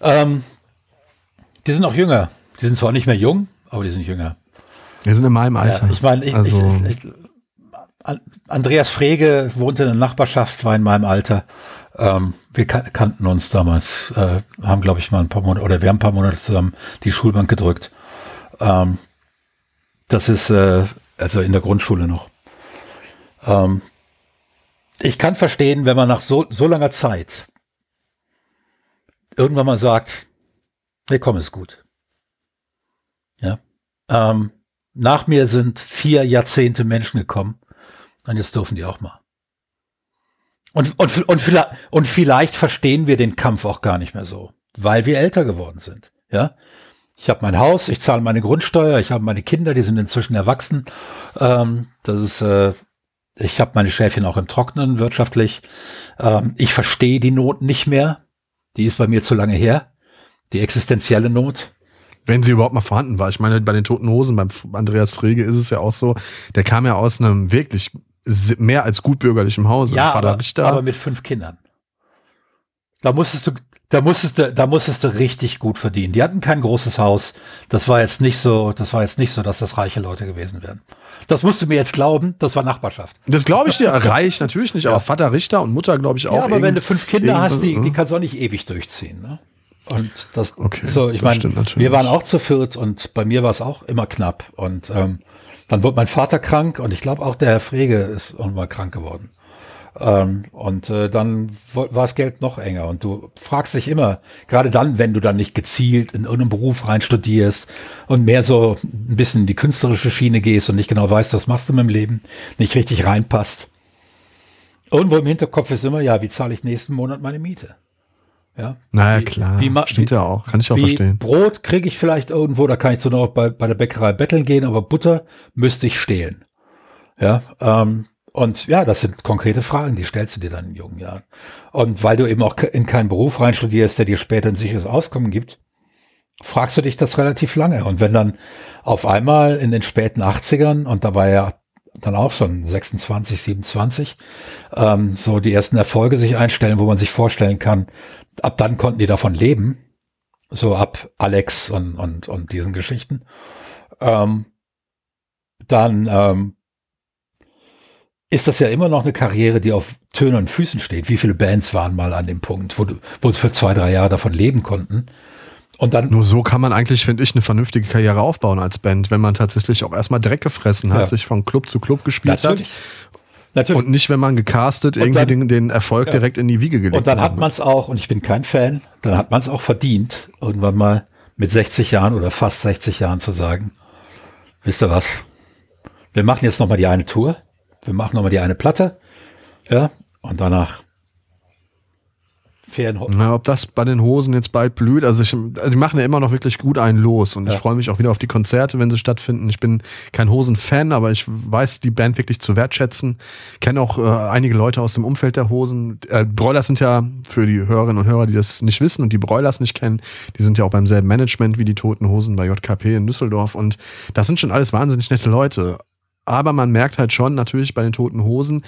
A: Ähm, die sind auch jünger. Die sind zwar nicht mehr jung, aber die sind jünger.
B: Wir sind in meinem Alter.
A: Ja, ich meine, ich, also. ich, ich, Andreas Frege wohnte in der Nachbarschaft, war in meinem Alter. Ähm, wir kan kannten uns damals, äh, haben, glaube ich, mal ein paar Monate, oder wir haben ein paar Monate zusammen die Schulbank gedrückt. Ähm, das ist, äh, also in der Grundschule noch. Ähm, ich kann verstehen, wenn man nach so, so langer Zeit irgendwann mal sagt, nee, komm, ist gut. Ja. Ähm, nach mir sind vier Jahrzehnte Menschen gekommen. Und jetzt dürfen die auch mal. Und, und, und, vielleicht, und vielleicht verstehen wir den Kampf auch gar nicht mehr so, weil wir älter geworden sind. Ja, ich habe mein Haus, ich zahle meine Grundsteuer, ich habe meine Kinder, die sind inzwischen erwachsen. Ähm, das ist, äh, ich habe meine Schäfchen auch im Trocknen wirtschaftlich. Ähm, ich verstehe die Not nicht mehr. Die ist bei mir zu lange her. Die existenzielle Not.
B: Wenn sie überhaupt mal vorhanden war. Ich meine, bei den Toten Hosen, beim Andreas Frege ist es ja auch so, der kam ja aus einem wirklich mehr als gutbürgerlichem Hause.
A: Ja, aber, aber mit fünf Kindern. Da musstest du, da musstest du, da musstest du richtig gut verdienen. Die hatten kein großes Haus. Das war jetzt nicht so, das war jetzt nicht so, dass das reiche Leute gewesen wären. Das musst du mir jetzt glauben, das war Nachbarschaft.
B: Das glaube ich dir, [laughs] reich natürlich nicht, ja. aber Vater Richter und Mutter glaube ich auch. Ja,
A: aber wenn du fünf Kinder hast, die, die kannst du auch nicht ewig durchziehen. Ne? Und das, okay, so, ich meine, wir waren auch zu viert und bei mir war es auch immer knapp. Und ähm, dann wurde mein Vater krank und ich glaube auch der Herr Frege ist irgendwann krank geworden. Ähm, und äh, dann war das Geld noch enger. Und du fragst dich immer, gerade dann, wenn du dann nicht gezielt in irgendeinen Beruf rein studierst und mehr so ein bisschen in die künstlerische Schiene gehst und nicht genau weißt, was machst du mit dem Leben, nicht richtig reinpasst. Irgendwo im Hinterkopf ist immer, ja, wie zahle ich nächsten Monat meine Miete? Ja.
B: Naja, wie, klar. Wie, Stimmt wie, ja auch. Kann ich auch verstehen.
A: Brot kriege ich vielleicht irgendwo, da kann ich so noch bei, bei der Bäckerei betteln gehen, aber Butter müsste ich stehlen. Ja, ähm, und ja, das sind konkrete Fragen, die stellst du dir dann in jungen Jahren. Und weil du eben auch in keinen Beruf rein studierst, der dir später ein sicheres Auskommen gibt, fragst du dich das relativ lange. Und wenn dann auf einmal in den späten 80ern, und da war ja dann auch schon 26, 27, ähm, so die ersten Erfolge sich einstellen, wo man sich vorstellen kann, ab dann konnten die davon leben, so ab Alex und, und, und diesen Geschichten, ähm, dann ähm, ist das ja immer noch eine Karriere, die auf Tönen und Füßen steht. Wie viele Bands waren mal an dem Punkt, wo, du, wo sie für zwei, drei Jahre davon leben konnten?
B: Und dann Nur so kann man eigentlich, finde ich, eine vernünftige Karriere aufbauen als Band, wenn man tatsächlich auch erstmal Dreck gefressen hat, ja. sich von Club zu Club gespielt Natürlich. hat. Natürlich. Und nicht, wenn man gecastet irgendwie dann, den, den, Erfolg ja. direkt in die Wiege gelegt
A: hat. Und dann hat man es auch, und ich bin kein Fan, dann hat man es auch verdient, irgendwann mal mit 60 Jahren oder fast 60 Jahren zu sagen, wisst ihr was, wir machen jetzt nochmal die eine Tour wir machen nochmal die eine Platte, ja, und danach
B: Na, ob das bei den Hosen jetzt bald blüht, also, ich, also die machen ja immer noch wirklich gut einen los und ja. ich freue mich auch wieder auf die Konzerte, wenn sie stattfinden. Ich bin kein Hosen-Fan, aber ich weiß die Band wirklich zu wertschätzen. Kenne auch äh, einige Leute aus dem Umfeld der Hosen. Äh, Broilers sind ja für die Hörerinnen und Hörer, die das nicht wissen und die Broilers nicht kennen, die sind ja auch beim selben Management wie die Toten Hosen bei JKP in Düsseldorf und das sind schon alles wahnsinnig nette Leute. Aber man merkt halt schon natürlich bei den toten Hosen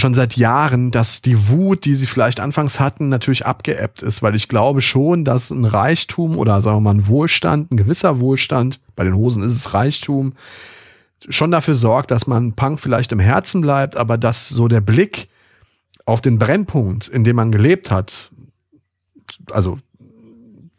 B: schon seit Jahren, dass die Wut, die sie vielleicht anfangs hatten, natürlich abgeebbt ist, weil ich glaube schon, dass ein Reichtum oder sagen wir mal ein Wohlstand, ein gewisser Wohlstand, bei den Hosen ist es Reichtum, schon dafür sorgt, dass man Punk vielleicht im Herzen bleibt, aber dass so der Blick auf den Brennpunkt, in dem man gelebt hat, also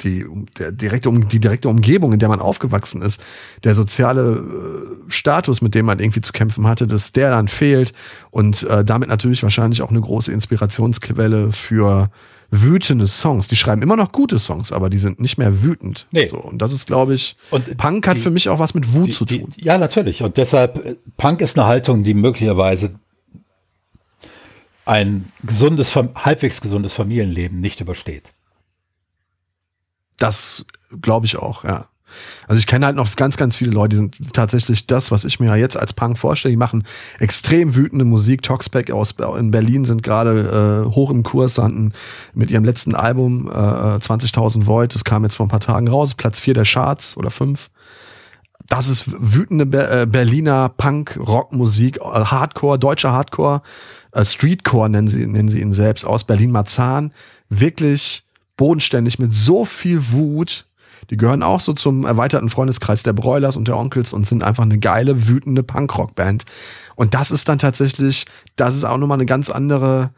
B: die, der direkte, die direkte Umgebung, in der man aufgewachsen ist, der soziale äh, Status, mit dem man irgendwie zu kämpfen hatte, dass der dann fehlt und äh, damit natürlich wahrscheinlich auch eine große Inspirationsquelle für wütende Songs. Die schreiben immer noch gute Songs, aber die sind nicht mehr wütend. Nee. So, und das ist, glaube ich, und Punk hat die, für mich auch was mit Wut die, zu tun.
A: Die, ja, natürlich. Und deshalb, äh, Punk ist eine Haltung, die möglicherweise ein gesundes, halbwegs gesundes Familienleben nicht übersteht.
B: Das glaube ich auch, ja. Also ich kenne halt noch ganz, ganz viele Leute, die sind tatsächlich das, was ich mir jetzt als Punk vorstelle. Die machen extrem wütende Musik. Toxpack aus in Berlin sind gerade äh, hoch im Kurs hatten mit ihrem letzten Album äh, 20.000 Volt. Das kam jetzt vor ein paar Tagen raus. Platz vier der Charts oder fünf. Das ist wütende Be äh, Berliner Punk-Rock-Musik, äh, Hardcore, deutscher Hardcore, äh, Streetcore nennen sie, nennen sie ihn selbst aus Berlin-Marzahn. Wirklich bodenständig mit so viel Wut. Die gehören auch so zum erweiterten Freundeskreis der Broilers und der Onkels und sind einfach eine geile, wütende Punkrock-Band. Und das ist dann tatsächlich, das ist auch nochmal eine ganz andere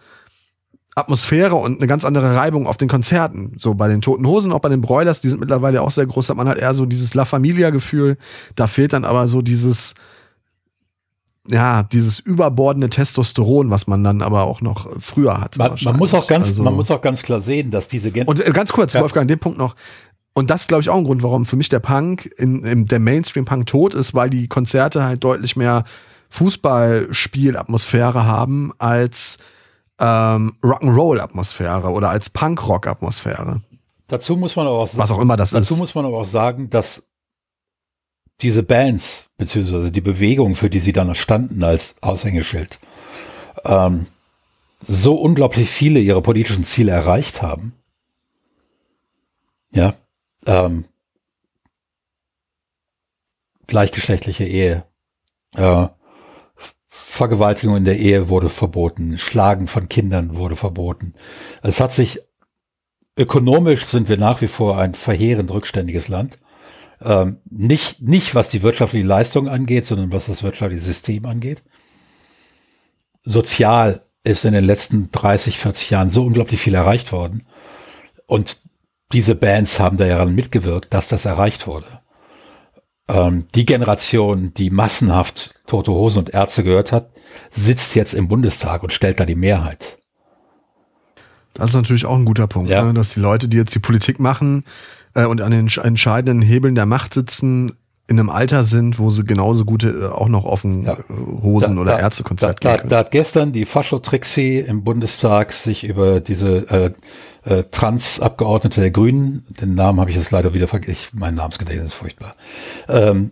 B: Atmosphäre und eine ganz andere Reibung auf den Konzerten. So bei den Toten Hosen, auch bei den Broilers, die sind mittlerweile auch sehr groß, hat man halt eher so dieses La Familia-Gefühl. Da fehlt dann aber so dieses, ja, dieses überbordene Testosteron, was man dann aber auch noch früher hat.
A: Man, man muss auch ganz, also, man muss auch ganz klar sehen, dass diese
B: Gen Und äh, ganz kurz, ja. Wolfgang, an dem Punkt noch. Und das ist, glaube ich, auch ein Grund, warum für mich der Punk, in, in der Mainstream-Punk tot ist, weil die Konzerte halt deutlich mehr Fußballspielatmosphäre haben als ähm, Rock'n'Roll-Atmosphäre oder als Punk-Rock-Atmosphäre.
A: Dazu muss man aber auch
B: sagen, was auch immer das
A: dazu ist. muss man aber auch sagen, dass diese Bands, beziehungsweise die Bewegung, für die sie dann standen als Aushängeschild, ähm, so unglaublich viele ihre politischen Ziele erreicht haben. Ja, ähm, gleichgeschlechtliche Ehe, äh, Vergewaltigung in der Ehe wurde verboten, Schlagen von Kindern wurde verboten. Es hat sich ökonomisch sind wir nach wie vor ein verheerend rückständiges Land. Ähm, nicht, nicht was die wirtschaftliche Leistung angeht, sondern was das wirtschaftliche System angeht. Sozial ist in den letzten 30, 40 Jahren so unglaublich viel erreicht worden. Und diese Bands haben da ja mitgewirkt, dass das erreicht wurde. Ähm, die Generation, die massenhaft Tote Hosen und Ärzte gehört hat, sitzt jetzt im Bundestag und stellt da die Mehrheit.
B: Das ist natürlich auch ein guter Punkt, ja. ne? dass die Leute, die jetzt die Politik machen äh, und an den entscheidenden Hebeln der Macht sitzen, in einem Alter sind, wo sie genauso gute äh, auch noch offen ja. Äh, Hosen da, oder da, Ärztekonzert
A: da, da, da, hat gestern die Fascho-Trixie im Bundestag sich über diese äh, äh, Trans-Abgeordnete der Grünen, den Namen habe ich jetzt leider wieder vergessen, mein Namensgedächtnis ist furchtbar, ähm,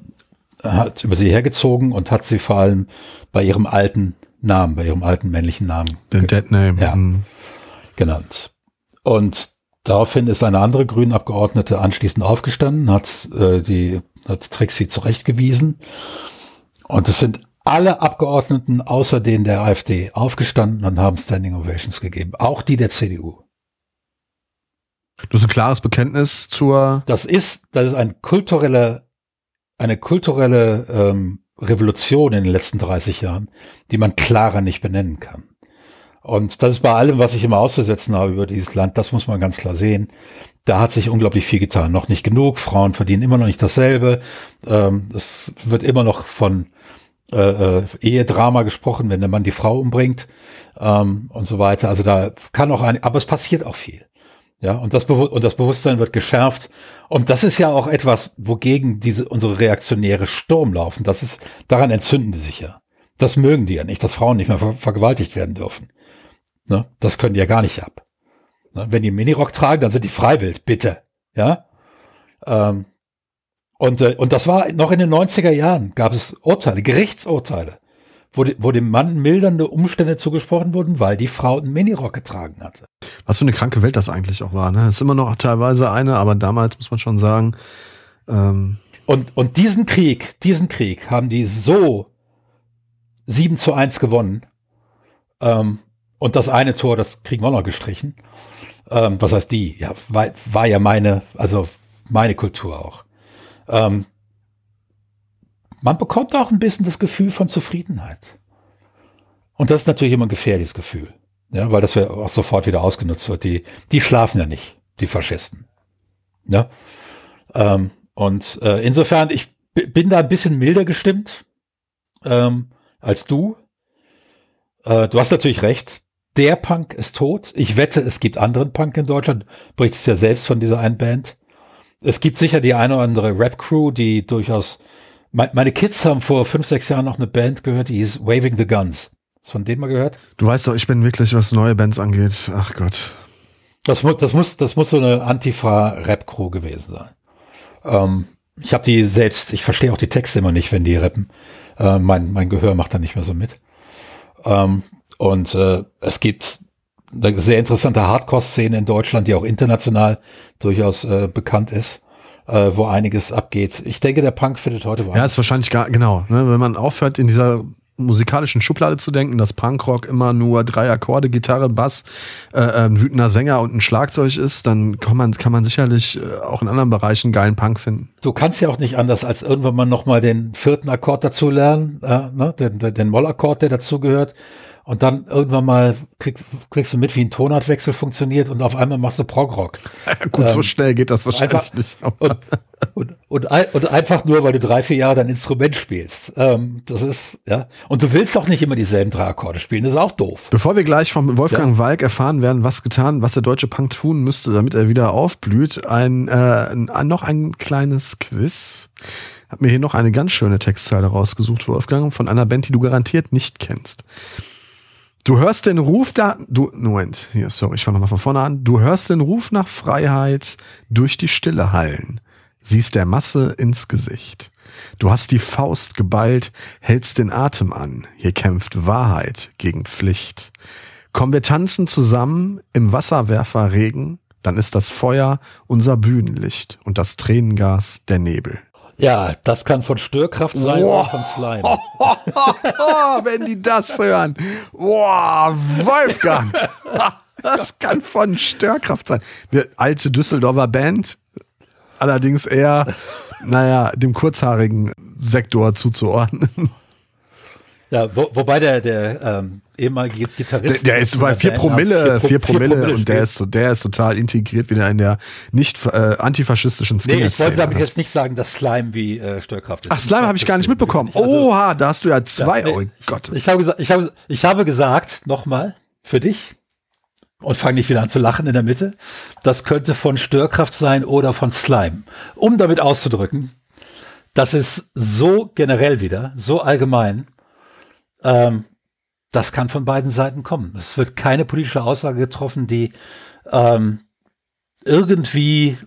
A: hat über sie hergezogen und hat sie vor allem bei ihrem alten Namen, bei ihrem alten männlichen Namen.
B: Den Dead Name.
A: Ja, mhm. genannt. Und daraufhin ist eine andere Grünen-Abgeordnete anschließend aufgestanden, hat äh, die hat Trixie zurechtgewiesen. Und es sind alle Abgeordneten außer denen der AfD aufgestanden und haben Standing Ovations gegeben. Auch die der CDU.
B: Das ist ein klares Bekenntnis zur.
A: Das ist, das ist ein kulturelle, eine kulturelle ähm, Revolution in den letzten 30 Jahren, die man klarer nicht benennen kann. Und das ist bei allem, was ich immer auszusetzen habe über dieses Land, das muss man ganz klar sehen. Da hat sich unglaublich viel getan. Noch nicht genug. Frauen verdienen immer noch nicht dasselbe. Ähm, es wird immer noch von äh, äh, Ehedrama gesprochen, wenn der Mann die Frau umbringt ähm, und so weiter. Also da kann auch ein, aber es passiert auch viel. Ja, und das, Bewu und das Bewusstsein wird geschärft. Und das ist ja auch etwas, wogegen diese, unsere reaktionäre Sturm laufen. Das ist, daran entzünden die sich ja. Das mögen die ja nicht, dass Frauen nicht mehr ver vergewaltigt werden dürfen. Ne? Das können die ja gar nicht ab. Ne? Wenn die Minirock tragen, dann sind die freiwillig, bitte. Ja. Ähm, und, äh, und das war noch in den 90er Jahren, gab es Urteile, Gerichtsurteile, wo, die, wo dem Mann mildernde Umstände zugesprochen wurden, weil die Frau einen Minirock getragen hatte.
B: Was für eine kranke Welt das eigentlich auch war. Ne? ist immer noch teilweise eine, aber damals muss man schon sagen.
A: Ähm und, und diesen Krieg, diesen Krieg haben die so 7 zu 1 gewonnen. Ähm, und das eine Tor, das kriegen wir noch gestrichen. Ähm, was heißt die? Ja, war, war ja meine, also meine Kultur auch. Ähm, man bekommt auch ein bisschen das Gefühl von Zufriedenheit. Und das ist natürlich immer ein gefährliches Gefühl. Ja, weil das auch sofort wieder ausgenutzt wird. Die, die schlafen ja nicht, die Faschisten. Ja. Ähm, und äh, insofern, ich bin da ein bisschen milder gestimmt ähm, als du. Äh, du hast natürlich recht. Der Punk ist tot. Ich wette, es gibt anderen Punk in Deutschland. Berichtest ja selbst von dieser einen Band. Es gibt sicher die eine oder andere Rap-Crew, die durchaus. meine Kids haben vor fünf, sechs Jahren noch eine Band gehört, die hieß Waving the Guns. Hast du von denen mal gehört?
B: Du weißt doch, ich bin wirklich, was neue Bands angeht. Ach Gott.
A: Das, das, muss, das muss so eine Antifa-Rap-Crew gewesen sein. Ähm, ich habe die selbst, ich verstehe auch die Texte immer nicht, wenn die rappen. Äh, mein, mein Gehör macht da nicht mehr so mit. Ähm, und äh, es gibt eine sehr interessante Hardcore-Szene in Deutschland, die auch international durchaus äh, bekannt ist, äh, wo einiges abgeht. Ich denke, der Punk findet heute
B: weiter. Ja, ist wahrscheinlich gar, genau. Ne, wenn man aufhört, in dieser musikalischen Schublade zu denken, dass Punkrock immer nur drei Akkorde, Gitarre, Bass, äh, äh, ein wütender Sänger und ein Schlagzeug ist, dann kann man, kann man sicherlich äh, auch in anderen Bereichen geilen Punk finden.
A: Du kannst ja auch nicht anders, als irgendwann mal nochmal den vierten Akkord dazu lernen, äh, ne? den, den, den Mollakkord, der dazugehört. Und dann irgendwann mal kriegst, kriegst du mit, wie ein Tonartwechsel funktioniert und auf einmal machst du Progrock. [laughs]
B: Gut, ähm, so schnell geht das wahrscheinlich
A: einfach,
B: nicht.
A: Und, und, und, und, einfach nur, weil du drei, vier Jahre dein Instrument spielst. Ähm, das ist, ja. Und du willst auch nicht immer dieselben drei Akkorde spielen, das ist auch doof.
B: Bevor wir gleich vom Wolfgang ja. Walk erfahren werden, was getan, was der deutsche Punk tun müsste, damit er wieder aufblüht, ein, äh, noch ein kleines Quiz. Hab mir hier noch eine ganz schöne Textzeile rausgesucht, Wolfgang, von einer Band, die du garantiert nicht kennst. Du hörst den Ruf da, du, Moment, hier, sorry, ich fange nochmal von vorne an. Du hörst den Ruf nach Freiheit durch die Stille hallen, siehst der Masse ins Gesicht. Du hast die Faust geballt, hältst den Atem an. Hier kämpft Wahrheit gegen Pflicht. Komm, wir tanzen zusammen im Wasserwerferregen, dann ist das Feuer unser Bühnenlicht und das Tränengas der Nebel.
A: Ja, das kann von Störkraft sein wow. oder von Slime. [laughs]
B: Wenn die das hören. Boah, Wolfgang. [laughs] Das kann von Störkraft sein. Wir, alte Düsseldorfer Band, allerdings eher, naja, dem kurzhaarigen Sektor zuzuordnen.
A: Ja, wo, wobei der, der ähm, ehemalige Gitarrist.
B: Der, der ist bei vier Promille, vier, Promille, Promille und der ist, so, der ist total integriert wieder in der nicht äh, antifaschistischen
A: Szene. Nee, ich wollte damit jetzt nicht sagen, dass Slime wie äh, Störkraft ist.
B: Ach, Slime habe ich gar nicht mitbekommen. Also, Oha, da hast du ja zwei. Ja, nee, oh Gott.
A: Ich, ich, habe gesagt, ich, habe, ich habe gesagt, nochmal, für dich, und fange nicht wieder an zu lachen in der Mitte. Das könnte von Störkraft sein oder von Slime. Um damit auszudrücken, das ist so generell wieder, so allgemein, ähm, das kann von beiden Seiten kommen. Es wird keine politische Aussage getroffen, die ähm, irgendwie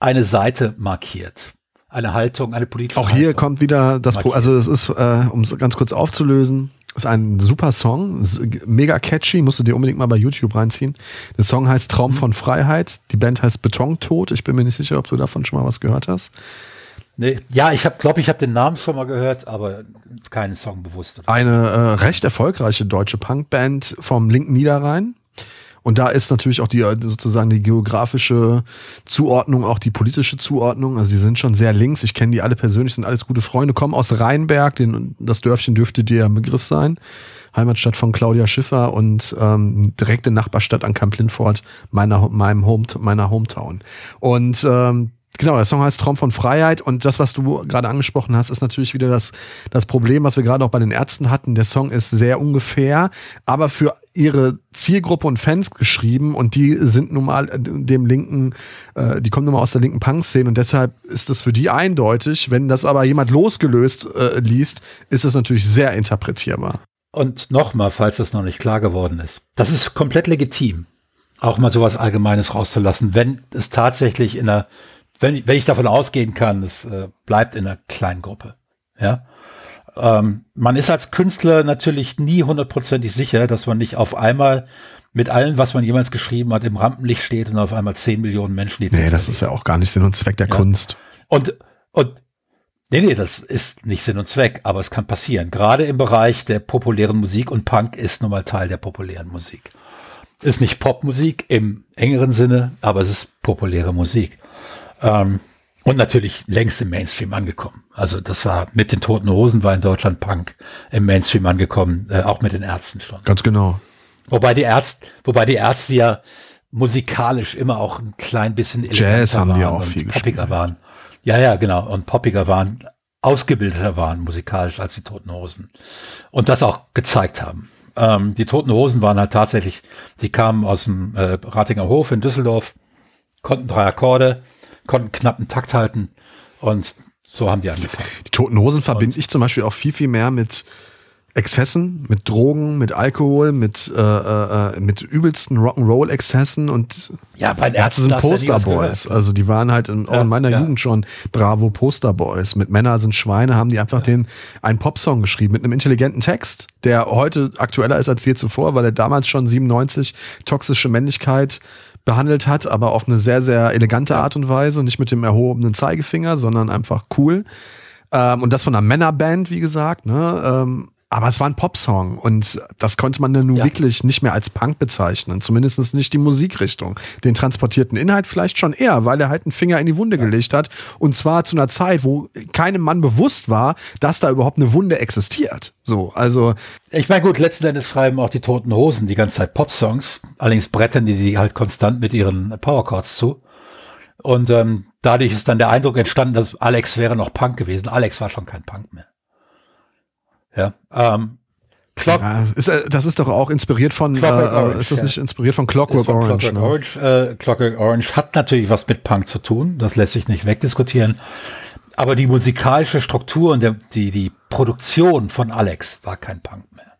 A: eine Seite markiert. Eine Haltung, eine politische
B: Auch hier Haltung kommt wieder das, Pro also es ist, äh, um es ganz kurz aufzulösen, ist ein super Song, mega catchy, musst du dir unbedingt mal bei YouTube reinziehen. Der Song heißt Traum mhm. von Freiheit, die Band heißt Betontod, ich bin mir nicht sicher, ob du davon schon mal was gehört hast.
A: Nee, ja, ich glaube ich, habe den Namen schon mal gehört, aber keinen Song bewusst.
B: Eine äh, recht erfolgreiche deutsche Punkband vom linken Niederrhein. Und da ist natürlich auch die äh, sozusagen die geografische Zuordnung, auch die politische Zuordnung. Also sie sind schon sehr links. Ich kenne die alle persönlich, sind alles gute Freunde. Kommen aus Rheinberg, den, das Dörfchen dürfte dir ein Begriff sein. Heimatstadt von Claudia Schiffer und ähm, direkte Nachbarstadt an Camp Lindfort, meiner, meinem Home, meiner Hometown. Und ähm, Genau, der Song heißt Traum von Freiheit und das, was du gerade angesprochen hast, ist natürlich wieder das, das Problem, was wir gerade auch bei den Ärzten hatten. Der Song ist sehr ungefähr, aber für ihre Zielgruppe und Fans geschrieben und die sind nun mal äh, dem linken, äh, die kommen nun mal aus der linken Punk-Szene und deshalb ist das für die eindeutig. Wenn das aber jemand losgelöst äh, liest, ist es natürlich sehr interpretierbar.
A: Und nochmal, falls das noch nicht klar geworden ist, das ist komplett legitim, auch mal sowas Allgemeines rauszulassen, wenn es tatsächlich in einer wenn, wenn ich davon ausgehen kann, es äh, bleibt in einer kleinen Gruppe. Ja. Ähm, man ist als Künstler natürlich nie hundertprozentig sicher, dass man nicht auf einmal mit allem, was man jemals geschrieben hat, im Rampenlicht steht und auf einmal zehn Millionen Menschen
B: die Nee, das ist ja auch gar nicht Sinn und Zweck der ja. Kunst.
A: Und, und Nee, nee, das ist nicht Sinn und Zweck, aber es kann passieren. Gerade im Bereich der populären Musik und Punk ist nun mal Teil der populären Musik. Ist nicht Popmusik im engeren Sinne, aber es ist populäre Musik. Ähm, und natürlich längst im Mainstream angekommen. Also das war mit den Toten Hosen war in Deutschland Punk im Mainstream angekommen, äh, auch mit den Ärzten schon.
B: Ganz genau.
A: Wobei die Ärzte, wobei die Ärzte ja musikalisch immer auch ein klein bisschen
B: Jazz haben die auch viel
A: poppiger gespielt. waren. Ja, ja, genau. Und poppiger waren, ausgebildeter waren musikalisch als die Toten Hosen. Und das auch gezeigt haben. Ähm, die Toten Hosen waren halt tatsächlich, sie kamen aus dem äh, Ratinger Hof in Düsseldorf, konnten drei Akkorde, konnten knapp einen Takt halten und so haben die angefangen.
B: Die Toten Hosen verbinde ich zum Beispiel auch viel, viel mehr mit Exzessen, mit Drogen, mit Alkohol, mit, äh, äh, mit übelsten Rock'n'Roll-Exzessen und
A: ja, bei den Ärzten sind
B: Posterboys. Ja also die waren halt in, ja, in meiner ja. Jugend schon bravo Posterboys. Mit Männer sind Schweine haben die einfach den einen Popsong geschrieben mit einem intelligenten Text, der heute aktueller ist als je zuvor, weil er damals schon 97 toxische Männlichkeit behandelt hat, aber auf eine sehr, sehr elegante Art und Weise, nicht mit dem erhobenen Zeigefinger, sondern einfach cool. Ähm, und das von einer Männerband, wie gesagt, ne? Ähm, aber es war ein Popsong und das konnte man dann nun ja. wirklich nicht mehr als Punk bezeichnen. Zumindest nicht die Musikrichtung. Den transportierten Inhalt vielleicht schon eher, weil er halt einen Finger in die Wunde ja. gelegt hat. Und zwar zu einer Zeit, wo keinem Mann bewusst war, dass da überhaupt eine Wunde existiert. So, also.
A: Ich meine, gut, letzten Endes schreiben auch die Toten Hosen die ganze Zeit Popsongs. Allerdings brettern die die halt konstant mit ihren Powerchords zu. Und ähm, dadurch ist dann der Eindruck entstanden, dass Alex wäre noch Punk gewesen. Alex war schon kein Punk mehr. Ja, ähm,
B: Clock ja, ist, äh, das ist doch auch inspiriert von, äh, Orange, ist das ja. nicht inspiriert von Clockwork von Orange?
A: Clockwork, ne? Orange äh, Clockwork Orange hat natürlich was mit Punk zu tun, das lässt sich nicht wegdiskutieren. Aber die musikalische Struktur und der, die, die Produktion von Alex war kein Punk mehr.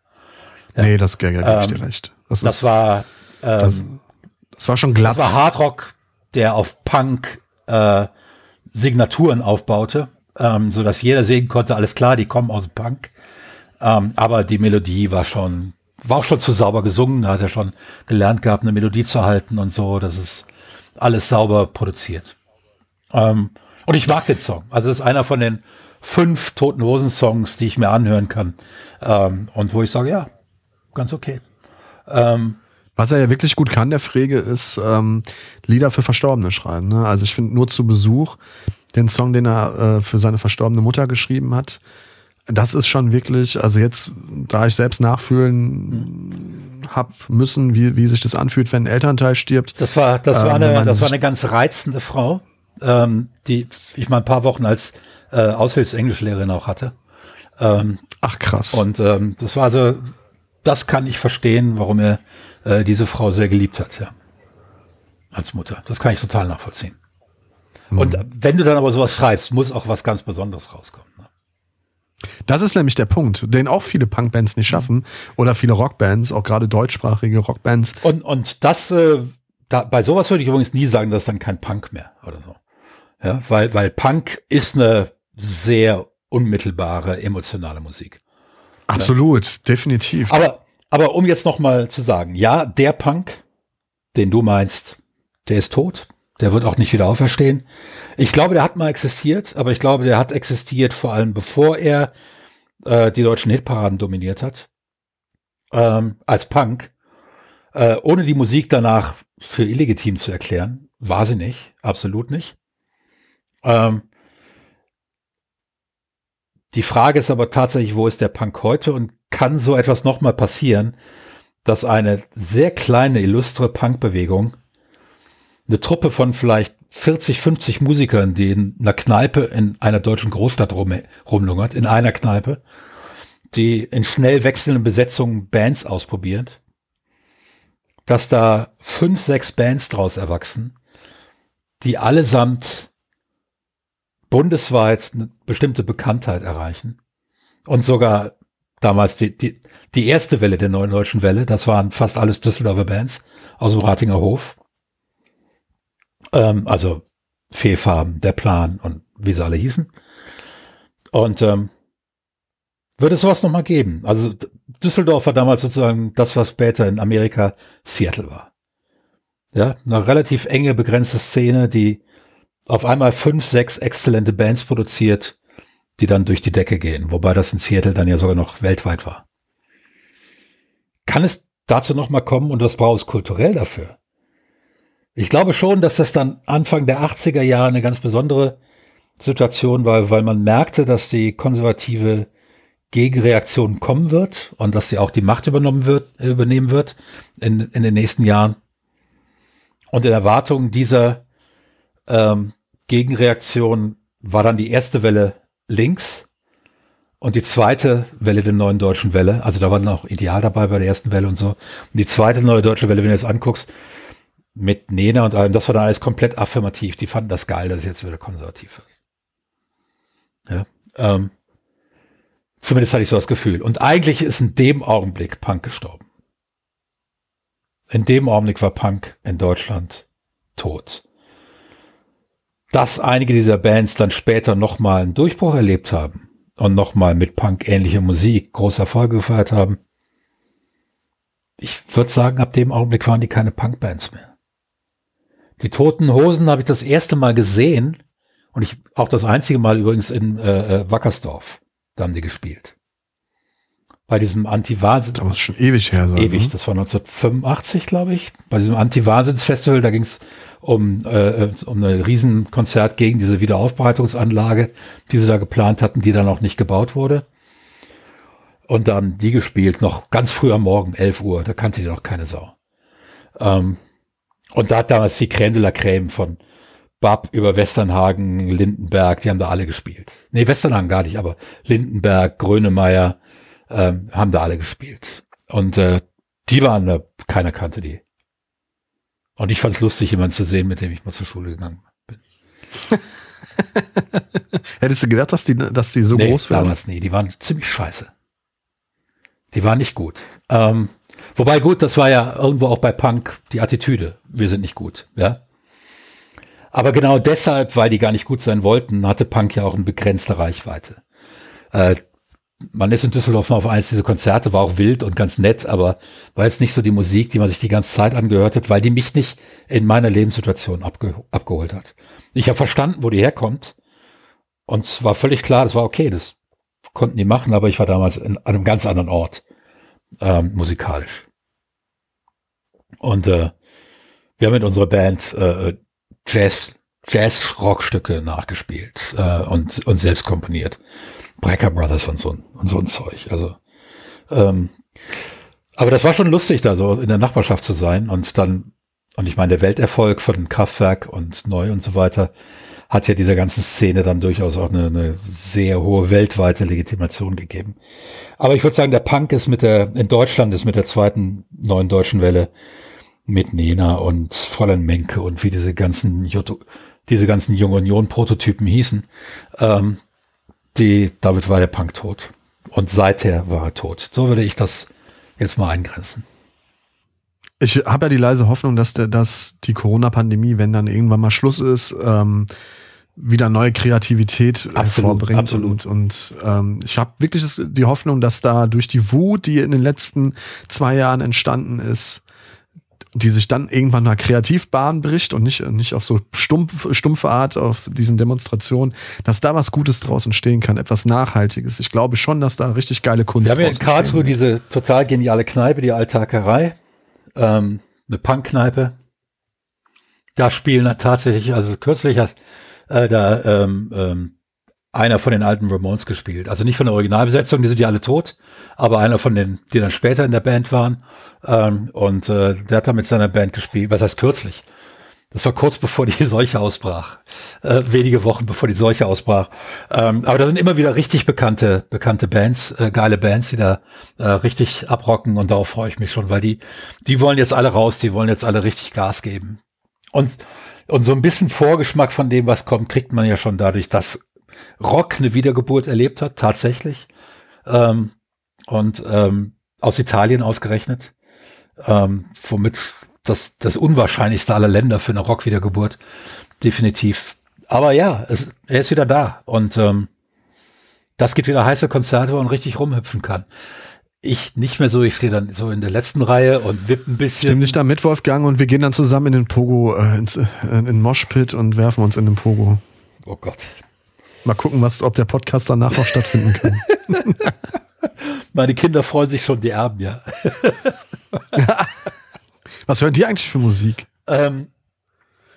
B: Ja. Nee, das gebe ähm, ich dir recht.
A: Das, das ist, war ähm,
B: das, das, war schon glatt.
A: Das war Hardrock, der auf Punk äh, Signaturen aufbaute, ähm, so dass jeder sehen konnte, alles klar, die kommen aus Punk. Ähm, aber die Melodie war schon, war auch schon zu sauber gesungen, da hat er schon gelernt gehabt, eine Melodie zu halten und so. Das ist alles sauber produziert. Ähm, und ich mag den Song. Also das ist einer von den fünf Toten Hosen Songs, die ich mir anhören kann. Ähm, und wo ich sage, ja, ganz okay. Ähm,
B: was er ja wirklich gut kann, der Frege, ist ähm, Lieder für Verstorbene schreiben. Ne? Also ich finde nur zu Besuch den Song, den er äh, für seine verstorbene Mutter geschrieben hat, das ist schon wirklich, also jetzt, da ich selbst nachfühlen hab müssen, wie, wie sich das anfühlt, wenn ein Elternteil stirbt.
A: Das war, das war ähm, eine, das war eine ganz reizende Frau, ähm, die ich mal ein paar Wochen als äh, Aushilfsenglischlehrerin auch hatte.
B: Ähm, Ach krass.
A: Und ähm, das war also, das kann ich verstehen, warum er äh, diese Frau sehr geliebt hat, ja. Als Mutter. Das kann ich total nachvollziehen. Mhm. Und wenn du dann aber sowas schreibst, muss auch was ganz Besonderes rauskommen.
B: Das ist nämlich der Punkt, den auch viele Punkbands nicht schaffen oder viele Rockbands, auch gerade deutschsprachige Rockbands.
A: Und, und das, äh, da, bei sowas würde ich übrigens nie sagen, das ist dann kein Punk mehr oder so. Ja, weil, weil Punk ist eine sehr unmittelbare, emotionale Musik.
B: Absolut, ja. definitiv.
A: Aber, aber um jetzt nochmal zu sagen, ja, der Punk, den du meinst, der ist tot. Der wird auch nicht wieder auferstehen. Ich glaube, der hat mal existiert, aber ich glaube, der hat existiert vor allem bevor er äh, die deutschen Hitparaden dominiert hat. Ähm, als Punk. Äh, ohne die Musik danach für illegitim zu erklären. War sie nicht. Absolut nicht. Ähm, die Frage ist aber tatsächlich, wo ist der Punk heute und kann so etwas nochmal passieren, dass eine sehr kleine, illustre Punkbewegung eine Truppe von vielleicht 40, 50 Musikern, die in einer Kneipe in einer deutschen Großstadt rum, rumlungert, in einer Kneipe, die in schnell wechselnden Besetzungen Bands ausprobiert, dass da fünf, sechs Bands draus erwachsen, die allesamt bundesweit eine bestimmte Bekanntheit erreichen. Und sogar damals die, die, die erste Welle der neuen deutschen Welle, das waren fast alles Düsseldorfer Bands aus dem Ratinger Hof, ähm, also Fehlfarben, der Plan und wie sie alle hießen. Und ähm, würde es sowas nochmal geben. Also Düsseldorf war damals sozusagen das, was später in Amerika Seattle war. Ja, eine relativ enge, begrenzte Szene, die auf einmal fünf, sechs exzellente Bands produziert, die dann durch die Decke gehen, wobei das in Seattle dann ja sogar noch weltweit war. Kann es dazu nochmal kommen und was braucht es kulturell dafür? Ich glaube schon, dass das dann Anfang der 80er Jahre eine ganz besondere Situation war, weil man merkte, dass die konservative Gegenreaktion kommen wird und dass sie auch die Macht übernommen wird, übernehmen wird in, in den nächsten Jahren. Und in Erwartung dieser ähm, Gegenreaktion war dann die erste Welle links und die zweite Welle der neuen deutschen Welle. Also da war noch Ideal dabei bei der ersten Welle und so. Und die zweite neue deutsche Welle, wenn du jetzt anguckst, mit Nena und allem, das war dann alles komplett affirmativ. Die fanden das geil, dass es jetzt wieder konservativ ist. Ja, ähm, zumindest hatte ich so das Gefühl. Und eigentlich ist in dem Augenblick Punk gestorben. In dem Augenblick war Punk in Deutschland tot. Dass einige dieser Bands dann später nochmal einen Durchbruch erlebt haben und nochmal mit Punk ähnlicher Musik große Erfolge gefeiert haben. Ich würde sagen, ab dem Augenblick waren die keine Punkbands mehr. Die Toten Hosen habe ich das erste Mal gesehen und ich auch das einzige Mal übrigens in äh, äh Wackersdorf. Da haben die gespielt. Bei diesem Anti-Wahnsinn.
B: Das war schon ewig her.
A: Sein, ewig, ne? das war 1985, glaube ich. Bei diesem Anti-Wahnsinns-Festival, da ging es um, äh, äh um ein Riesenkonzert gegen diese Wiederaufbereitungsanlage, die sie da geplant hatten, die dann auch nicht gebaut wurde. Und da haben die gespielt, noch ganz früh am Morgen, 11 Uhr, da kannte die noch keine Sau. Ähm, und da hat damals die Crème de la Crème von Bab über Westernhagen, Lindenberg, die haben da alle gespielt. Nee, Westernhagen gar nicht, aber Lindenberg, Grönemeyer ähm, haben da alle gespielt. Und äh, die waren da, keiner kannte die. Und ich fand es lustig, jemanden zu sehen, mit dem ich mal zur Schule gegangen bin. [laughs]
B: Hättest du gedacht, dass die, dass die so nee, groß
A: waren? Damals nie, die waren ziemlich scheiße. Die Die war nicht gut. Ähm, wobei gut, das war ja irgendwo auch bei Punk die Attitüde. Wir sind nicht gut, ja. Aber genau deshalb, weil die gar nicht gut sein wollten, hatte Punk ja auch eine begrenzte Reichweite. Äh, man ist in Düsseldorf mal auf eins dieser Konzerte, war auch wild und ganz nett, aber war jetzt nicht so die Musik, die man sich die ganze Zeit angehört hat, weil die mich nicht in meiner Lebenssituation abge abgeholt hat. Ich habe verstanden, wo die herkommt und es war völlig klar, das war okay, das konnten die machen, aber ich war damals in, einem ganz anderen Ort ähm, musikalisch. Und äh, wir haben mit unserer Band äh, Jazz, Jazz-Rockstücke nachgespielt äh, und, und selbst komponiert. Brecker Brothers und so, und so ein Zeug. Also, ähm, aber das war schon lustig, da so in der Nachbarschaft zu sein und dann, und ich meine, der Welterfolg von Kraftwerk und Neu und so weiter hat ja dieser ganzen Szene dann durchaus auch eine, eine sehr hohe weltweite Legitimation gegeben. Aber ich würde sagen, der Punk ist mit der, in Deutschland ist mit der zweiten neuen deutschen Welle mit Nena und Fräulein Menke und wie diese ganzen J diese ganzen Jung Union Prototypen hießen, ähm, die, damit war der Punk tot. Und seither war er tot. So würde ich das jetzt mal eingrenzen.
B: Ich habe ja die leise Hoffnung, dass, der, dass die Corona-Pandemie, wenn dann irgendwann mal Schluss ist, ähm, wieder neue Kreativität
A: absolut,
B: vorbringt.
A: Absolut.
B: Und, und ähm, ich habe wirklich die Hoffnung, dass da durch die Wut, die in den letzten zwei Jahren entstanden ist, die sich dann irgendwann mal kreativ Bahn bricht und nicht, nicht auf so stumpf, stumpfe Art auf diesen Demonstrationen, dass da was Gutes draus entstehen kann, etwas Nachhaltiges. Ich glaube schon, dass da richtig geile Kunst
A: Wir haben ja in Karlsruhe diese total geniale Kneipe, die Alltagerei, ähm, eine Punkkneipe. Da spielen tatsächlich, also kürzlich hat äh, da ähm, ähm, einer von den alten Ramones gespielt. Also nicht von der Originalbesetzung, die sind ja alle tot, aber einer von den, die dann später in der Band waren. Ähm, und äh, der hat da mit seiner Band gespielt, was heißt kürzlich. Das war kurz bevor die [laughs] Seuche ausbrach. Äh, wenige Wochen bevor die Seuche ausbrach. Ähm, aber da sind immer wieder richtig bekannte, bekannte Bands, äh, geile Bands, die da äh, richtig abrocken und darauf freue ich mich schon, weil die, die wollen jetzt alle raus, die wollen jetzt alle richtig Gas geben. Und, und so ein bisschen Vorgeschmack von dem, was kommt, kriegt man ja schon dadurch, dass Rock eine Wiedergeburt erlebt hat, tatsächlich. Ähm, und ähm, aus Italien ausgerechnet, ähm, womit das, das unwahrscheinlichste aller Länder für eine Rock-Wiedergeburt, definitiv. Aber ja, es, er ist wieder da und ähm, das geht wieder heiße Konzerte, wo man richtig rumhüpfen kann. Ich nicht mehr so, ich stehe dann so in der letzten Reihe und wipp ein bisschen.
B: Stimmt nicht da mit Wolfgang und wir gehen dann zusammen in den Pogo, äh, ins, äh, in den Moshpit und werfen uns in den Pogo.
A: Oh Gott.
B: Mal gucken, was, ob der Podcast danach noch stattfinden kann. [laughs] [laughs]
A: Meine Kinder freuen sich schon, die Erben, ja. [laughs]
B: was hören die eigentlich für Musik?
A: Ähm,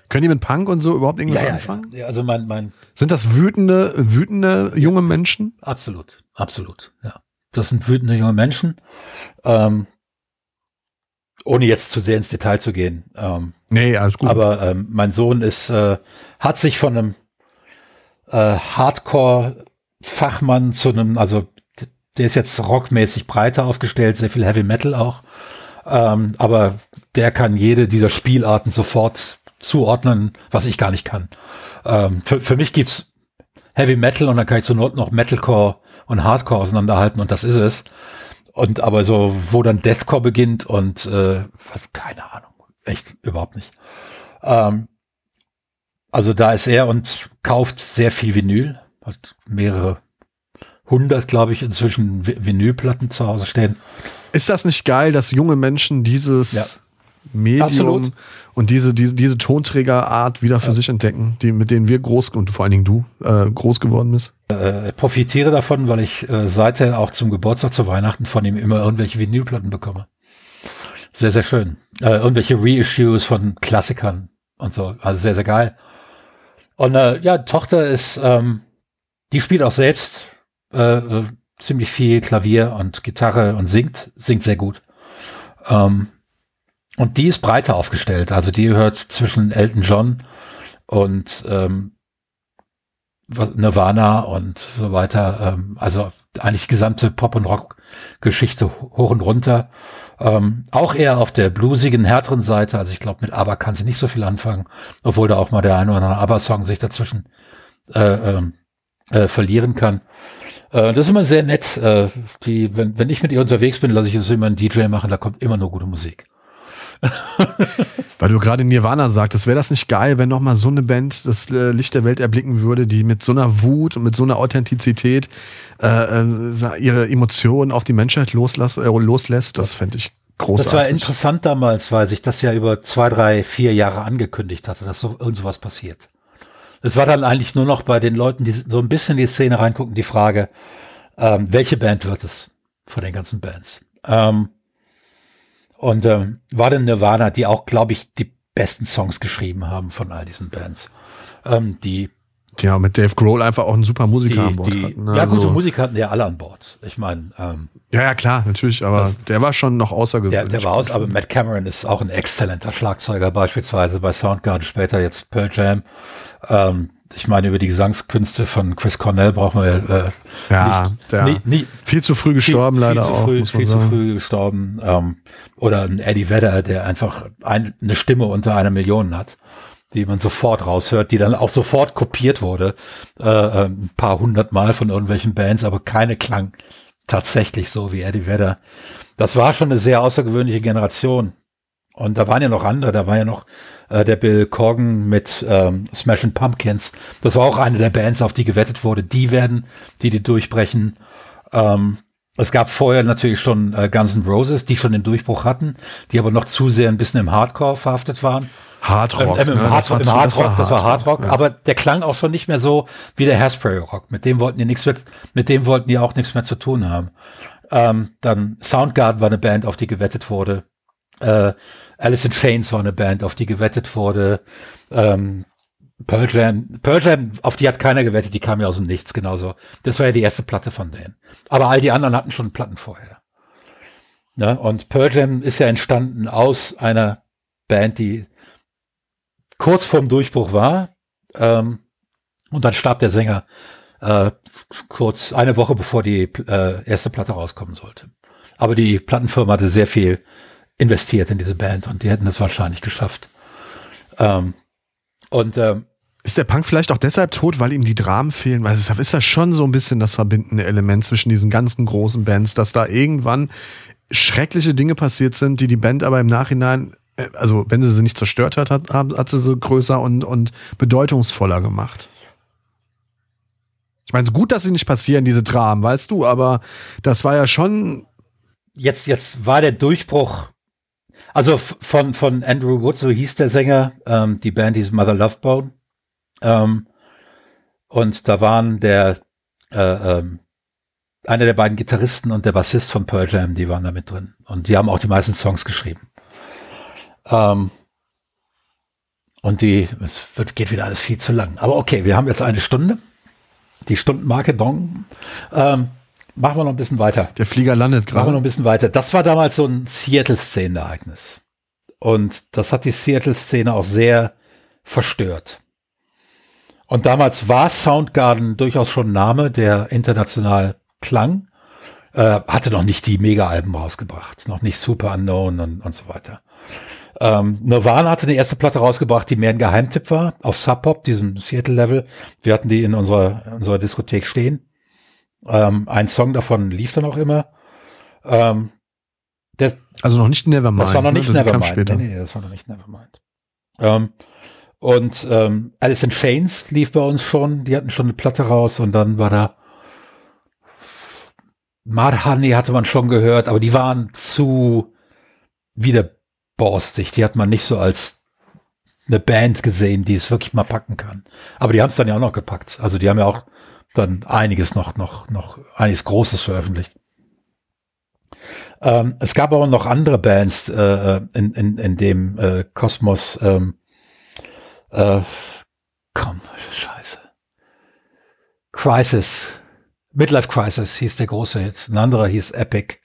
B: Können die mit Punk und so überhaupt irgendwas
A: ja, ja,
B: anfangen?
A: Ja, also mein, mein.
B: Sind das wütende, wütende junge Menschen?
A: Absolut, absolut, ja. Das sind wütende junge Menschen. Ähm, ohne jetzt zu sehr ins Detail zu gehen. Ähm,
B: nee, alles gut.
A: Aber ähm, mein Sohn ist, äh, hat sich von einem äh, Hardcore-Fachmann zu einem, also der ist jetzt rockmäßig breiter aufgestellt, sehr viel Heavy Metal auch. Ähm, aber der kann jede dieser Spielarten sofort zuordnen, was ich gar nicht kann. Ähm, für, für mich gibt's Heavy Metal und dann kann ich zur Not noch Metalcore und Hardcore auseinanderhalten und das ist es. Und aber so, wo dann Deathcore beginnt und äh, was, keine Ahnung, echt überhaupt nicht. Ähm, also da ist er und kauft sehr viel Vinyl, hat mehrere hundert, glaube ich, inzwischen Vinylplatten zu Hause stehen.
B: Ist das nicht geil, dass junge Menschen dieses ja. Medium Absolut. und diese, diese, diese Tonträgerart wieder für ja. sich entdecken, die, mit denen wir groß und vor allen Dingen du äh, groß geworden bist?
A: Äh, profitiere davon, weil ich äh, seither auch zum Geburtstag, zu Weihnachten von ihm immer irgendwelche Vinylplatten bekomme. Sehr, sehr schön. Äh, irgendwelche Reissues von Klassikern und so. Also sehr, sehr geil. Und äh, ja, Tochter ist, ähm, die spielt auch selbst äh, äh, ziemlich viel Klavier und Gitarre und singt, singt sehr gut. Ähm, und die ist breiter aufgestellt. Also die hört zwischen Elton John und ähm, Nirvana und so weiter. Ähm, also eigentlich die gesamte Pop- und Rock-Geschichte hoch und runter. Ähm, auch eher auf der bluesigen, härteren Seite. Also ich glaube, mit ABBA kann sie nicht so viel anfangen, obwohl da auch mal der eine oder andere ABBA-Song sich dazwischen äh, äh, äh, verlieren kann. Äh, das ist immer sehr nett. Äh, die, wenn, wenn ich mit ihr unterwegs bin, lasse ich es immer einen DJ machen, da kommt immer nur gute Musik. [laughs]
B: Weil du gerade Nirvana sagtest, wäre das nicht geil, wenn nochmal so eine Band das äh, Licht der Welt erblicken würde, die mit so einer Wut und mit so einer Authentizität äh, äh ihre Emotionen auf die Menschheit loslass, äh, loslässt? Das fände ich großartig.
A: Das war interessant damals, weil sich das ja über zwei, drei, vier Jahre angekündigt hatte, dass so irgend sowas passiert. Es war dann eigentlich nur noch bei den Leuten, die so ein bisschen in die Szene reingucken, die Frage, ähm, welche Band wird es von den ganzen Bands? Ähm, und ähm, war denn Nirvana, die auch, glaube ich, die besten Songs geschrieben haben von all diesen Bands. Ähm, die
B: ja, mit Dave Grohl einfach auch einen super Musiker die, an Bord
A: die, hatten. Ne? Ja, also, gute Musiker hatten ja alle an Bord. Ich meine, ähm,
B: ja, ja, klar, natürlich, aber das, der war schon noch außergewöhnlich.
A: Der, der war aus, aber Matt Cameron ist auch ein exzellenter Schlagzeuger, beispielsweise bei Soundgarden, später jetzt Pearl Jam. Ähm, ich meine, über die Gesangskünste von Chris Cornell brauchen wir äh,
B: ja, nicht, der nie, nie, viel zu früh gestorben viel, leider
A: viel
B: zu
A: auch. Früh, viel sagen. zu früh gestorben. Ähm, oder ein Eddie Vedder, der einfach ein, eine Stimme unter einer Million hat, die man sofort raushört, die dann auch sofort kopiert wurde, äh, äh ein paar hundert Mal von irgendwelchen Bands, aber keine klang tatsächlich so wie Eddie Vedder. Das war schon eine sehr außergewöhnliche Generation. Und da waren ja noch andere, da war ja noch äh, der Bill Corgan mit ähm, Smashing Pumpkins. Das war auch eine der Bands, auf die gewettet wurde. Die werden, die die durchbrechen. Ähm, es gab vorher natürlich schon äh, Guns N' Roses, die schon den Durchbruch hatten, die aber noch zu sehr ein bisschen im Hardcore verhaftet waren.
B: Hardrock.
A: Ähm, im, ne? Hard, im Hardrock, das war Hardrock, ja. aber der klang auch schon nicht mehr so wie der Hairspray Rock. Mit dem wollten die nichts mit, mit dem wollten die auch nichts mehr zu tun haben. Ähm, dann Soundgarden war eine Band, auf die gewettet wurde. Äh, Alice in Chains war eine Band, auf die gewettet wurde. Ähm, Pearl Jam, Pearl Jam, auf die hat keiner gewettet, die kam ja aus dem Nichts, genauso. Das war ja die erste Platte von denen. Aber all die anderen hatten schon Platten vorher. Ne? Und Pearl Jam ist ja entstanden aus einer Band, die kurz vorm Durchbruch war. Ähm, und dann starb der Sänger äh, kurz eine Woche bevor die äh, erste Platte rauskommen sollte. Aber die Plattenfirma hatte sehr viel investiert in diese Band und die hätten das wahrscheinlich geschafft. Ähm, und ähm,
B: ist der Punk vielleicht auch deshalb tot, weil ihm die Dramen fehlen? Weil es ist ja schon so ein bisschen das verbindende Element zwischen diesen ganzen großen Bands, dass da irgendwann schreckliche Dinge passiert sind, die die Band aber im Nachhinein, äh, also wenn sie sie nicht zerstört hat, hat, hat sie sie größer und, und bedeutungsvoller gemacht. Ich meine, gut, dass sie nicht passieren, diese Dramen, weißt du, aber das war ja schon.
A: Jetzt, jetzt war der Durchbruch also von, von Andrew Wood, so hieß der Sänger, ähm, die Band hieß Mother Love Bone. Ähm, und da waren der, äh, ähm, einer der beiden Gitarristen und der Bassist von Pearl Jam, die waren da mit drin. Und die haben auch die meisten Songs geschrieben. Ähm, und die, es wird, geht wieder alles viel zu lang. Aber okay, wir haben jetzt eine Stunde. Die Stundenmarke Dong. Ähm, Machen wir noch ein bisschen weiter.
B: Der Flieger landet gerade.
A: Machen wir noch ein bisschen weiter. Das war damals so ein Seattle-Szenenereignis. Und das hat die Seattle-Szene auch sehr verstört. Und damals war Soundgarden durchaus schon ein Name, der international klang. Äh, hatte noch nicht die Mega-Alben rausgebracht. Noch nicht Super Unknown und, und so weiter. Ähm, Nirvana hatte eine erste Platte rausgebracht, die mehr ein Geheimtipp war, auf Sub Pop, diesem Seattle-Level. Wir hatten die in unserer, in unserer Diskothek stehen. Ähm, ein Song davon lief dann auch immer. Ähm,
B: der, also noch nicht Nevermind.
A: Das war noch nicht ne? Nevermind. Nee, nee, das war noch nicht Nevermind. Ähm, und ähm, Alice in Chains lief bei uns schon. Die hatten schon eine Platte raus und dann war da Mad Honey hatte man schon gehört, aber die waren zu widerborstig. Die hat man nicht so als eine Band gesehen, die es wirklich mal packen kann. Aber die haben es dann ja auch noch gepackt. Also die haben ja auch dann einiges noch, noch, noch einiges Großes veröffentlicht. Ähm, es gab aber noch andere Bands äh, in, in, in dem äh, Kosmos. Ähm, äh, komm, Scheiße. Crisis. Midlife Crisis hieß der große Hit. Ein anderer hieß Epic.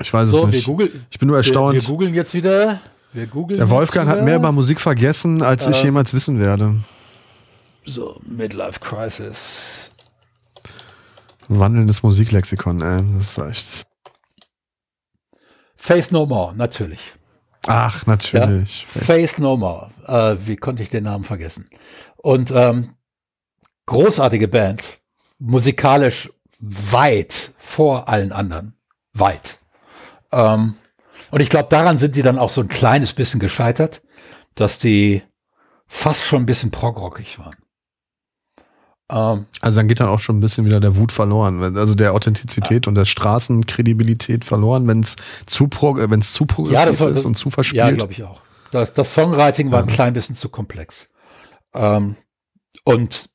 B: Ich weiß so, es nicht. Googeln, ich bin nur erstaunt.
A: Wir, wir googeln jetzt wieder. Wir googeln
B: der Wolfgang hat mehr über Musik vergessen, als ich äh, jemals wissen werde.
A: So, Midlife Crisis.
B: Wandelndes Musiklexikon, ey. Das ist echt.
A: Faith No More, natürlich.
B: Ach, natürlich.
A: Ja? Faith No More. Äh, wie konnte ich den Namen vergessen? Und ähm, großartige Band. musikalisch weit vor allen anderen. Weit. Ähm, und ich glaube, daran sind die dann auch so ein kleines bisschen gescheitert, dass die fast schon ein bisschen progrockig waren.
B: Ähm, also dann geht dann auch schon ein bisschen wieder der Wut verloren, also der Authentizität ja. und der Straßenkredibilität verloren, wenn es zu, pro, äh, wenn's zu progressiv ja, das das, ist und zu verspielt. Ja,
A: glaube ich auch. Das, das Songwriting war ja. ein klein bisschen zu komplex. Ähm, und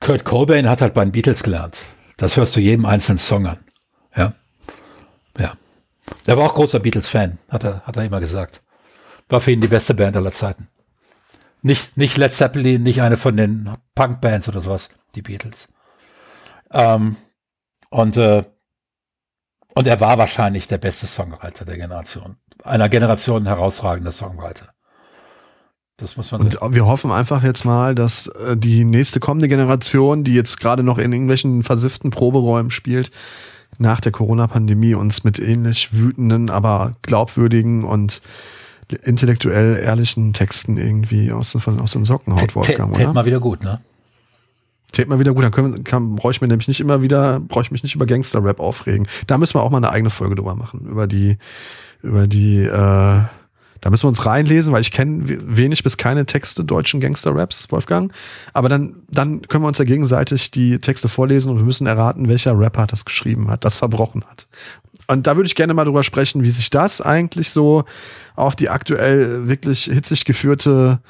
A: Kurt Cobain hat halt bei den Beatles gelernt. Das hörst du jedem einzelnen Song an. Ja. Ja. Er war auch großer Beatles-Fan, hat er, hat er immer gesagt. War für ihn die beste Band aller Zeiten. Nicht, nicht Led Zeppelin, nicht eine von den Punk-Bands oder sowas, die Beatles. Ähm, und, äh, und er war wahrscheinlich der beste Songwriter der Generation. Einer Generation herausragender Songwriter.
B: Das muss man Und sehen. wir hoffen einfach jetzt mal, dass äh, die nächste kommende Generation, die jetzt gerade noch in irgendwelchen versifften Proberäumen spielt, nach der Corona-Pandemie uns mit ähnlich wütenden, aber glaubwürdigen und intellektuell ehrlichen Texten irgendwie aus, aus den Socken haut,
A: Wolfgang, oder? Tät mal wieder gut, ne?
B: Tät mal wieder gut, dann können, kann, brauche ich mir nämlich nicht immer wieder, brauche ich mich nicht über Gangster-Rap aufregen. Da müssen wir auch mal eine eigene Folge drüber machen, über die, über die, äh, da müssen wir uns reinlesen, weil ich kenne wenig bis keine Texte deutschen Gangster-Raps, Wolfgang. Aber dann, dann können wir uns ja gegenseitig die Texte vorlesen und wir müssen erraten, welcher Rapper das geschrieben hat, das verbrochen hat. Und da würde ich gerne mal drüber sprechen, wie sich das eigentlich so auf die aktuell wirklich hitzig geführte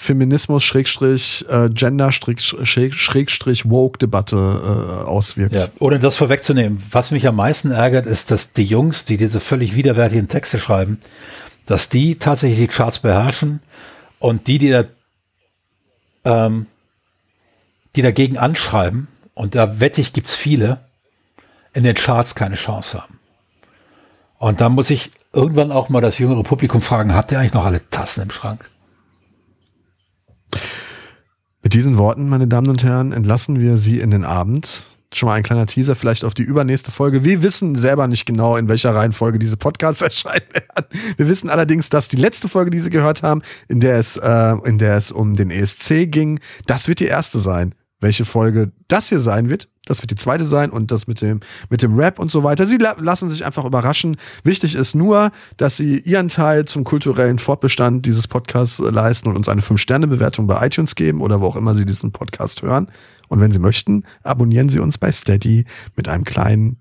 B: Feminismus Schrägstrich äh, Gender Schrägstrich Woke Debatte äh, auswirkt. Ja,
A: ohne das vorwegzunehmen, was mich am meisten ärgert, ist, dass die Jungs, die diese völlig widerwärtigen Texte schreiben, dass die tatsächlich die Charts beherrschen und die, die da, ähm, die dagegen anschreiben, und da wette ich, gibt's viele, in den Charts keine Chance haben. Und da muss ich irgendwann auch mal das jüngere Publikum fragen, habt ihr eigentlich noch alle Tassen im Schrank?
B: Mit diesen Worten, meine Damen und Herren, entlassen wir Sie in den Abend schon mal ein kleiner Teaser vielleicht auf die übernächste Folge. Wir wissen selber nicht genau, in welcher Reihenfolge diese Podcasts [laughs] erscheinen werden. Wir wissen allerdings, dass die letzte Folge, die Sie gehört haben, in der es, äh, in der es um den ESC ging, das wird die erste sein. Welche Folge das hier sein wird, das wird die zweite sein und das mit dem, mit dem Rap und so weiter. Sie la lassen sich einfach überraschen. Wichtig ist nur, dass Sie Ihren Teil zum kulturellen Fortbestand dieses Podcasts leisten und uns eine 5-Sterne-Bewertung bei iTunes geben oder wo auch immer Sie diesen Podcast hören. Und wenn Sie möchten, abonnieren Sie uns bei Steady mit einem kleinen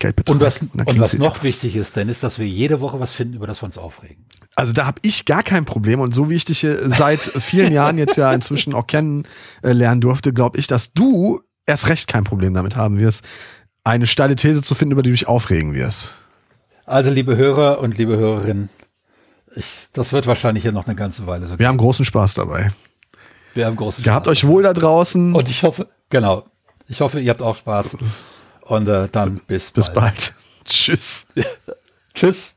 B: Geldbetrag.
A: Und was, und was noch was. wichtig ist, dann ist, dass wir jede Woche was finden, über das wir uns aufregen.
B: Also da habe ich gar kein Problem und so wie ich dich seit [laughs] vielen Jahren jetzt ja inzwischen auch kennenlernen durfte, glaube ich, dass du erst recht kein Problem damit haben wirst, eine steile These zu finden, über die du dich aufregen wirst.
A: Also liebe Hörer und liebe Hörerinnen, ich, das wird wahrscheinlich hier noch eine ganze Weile
B: so. Wir haben großen Spaß dabei.
A: Wir haben großen
B: Spaß. Gehabt euch wohl da draußen.
A: Und ich hoffe, genau. Ich hoffe, ihr habt auch Spaß. Und äh, dann bis,
B: bis bald. bald. Tschüss. [laughs]
A: Tschüss.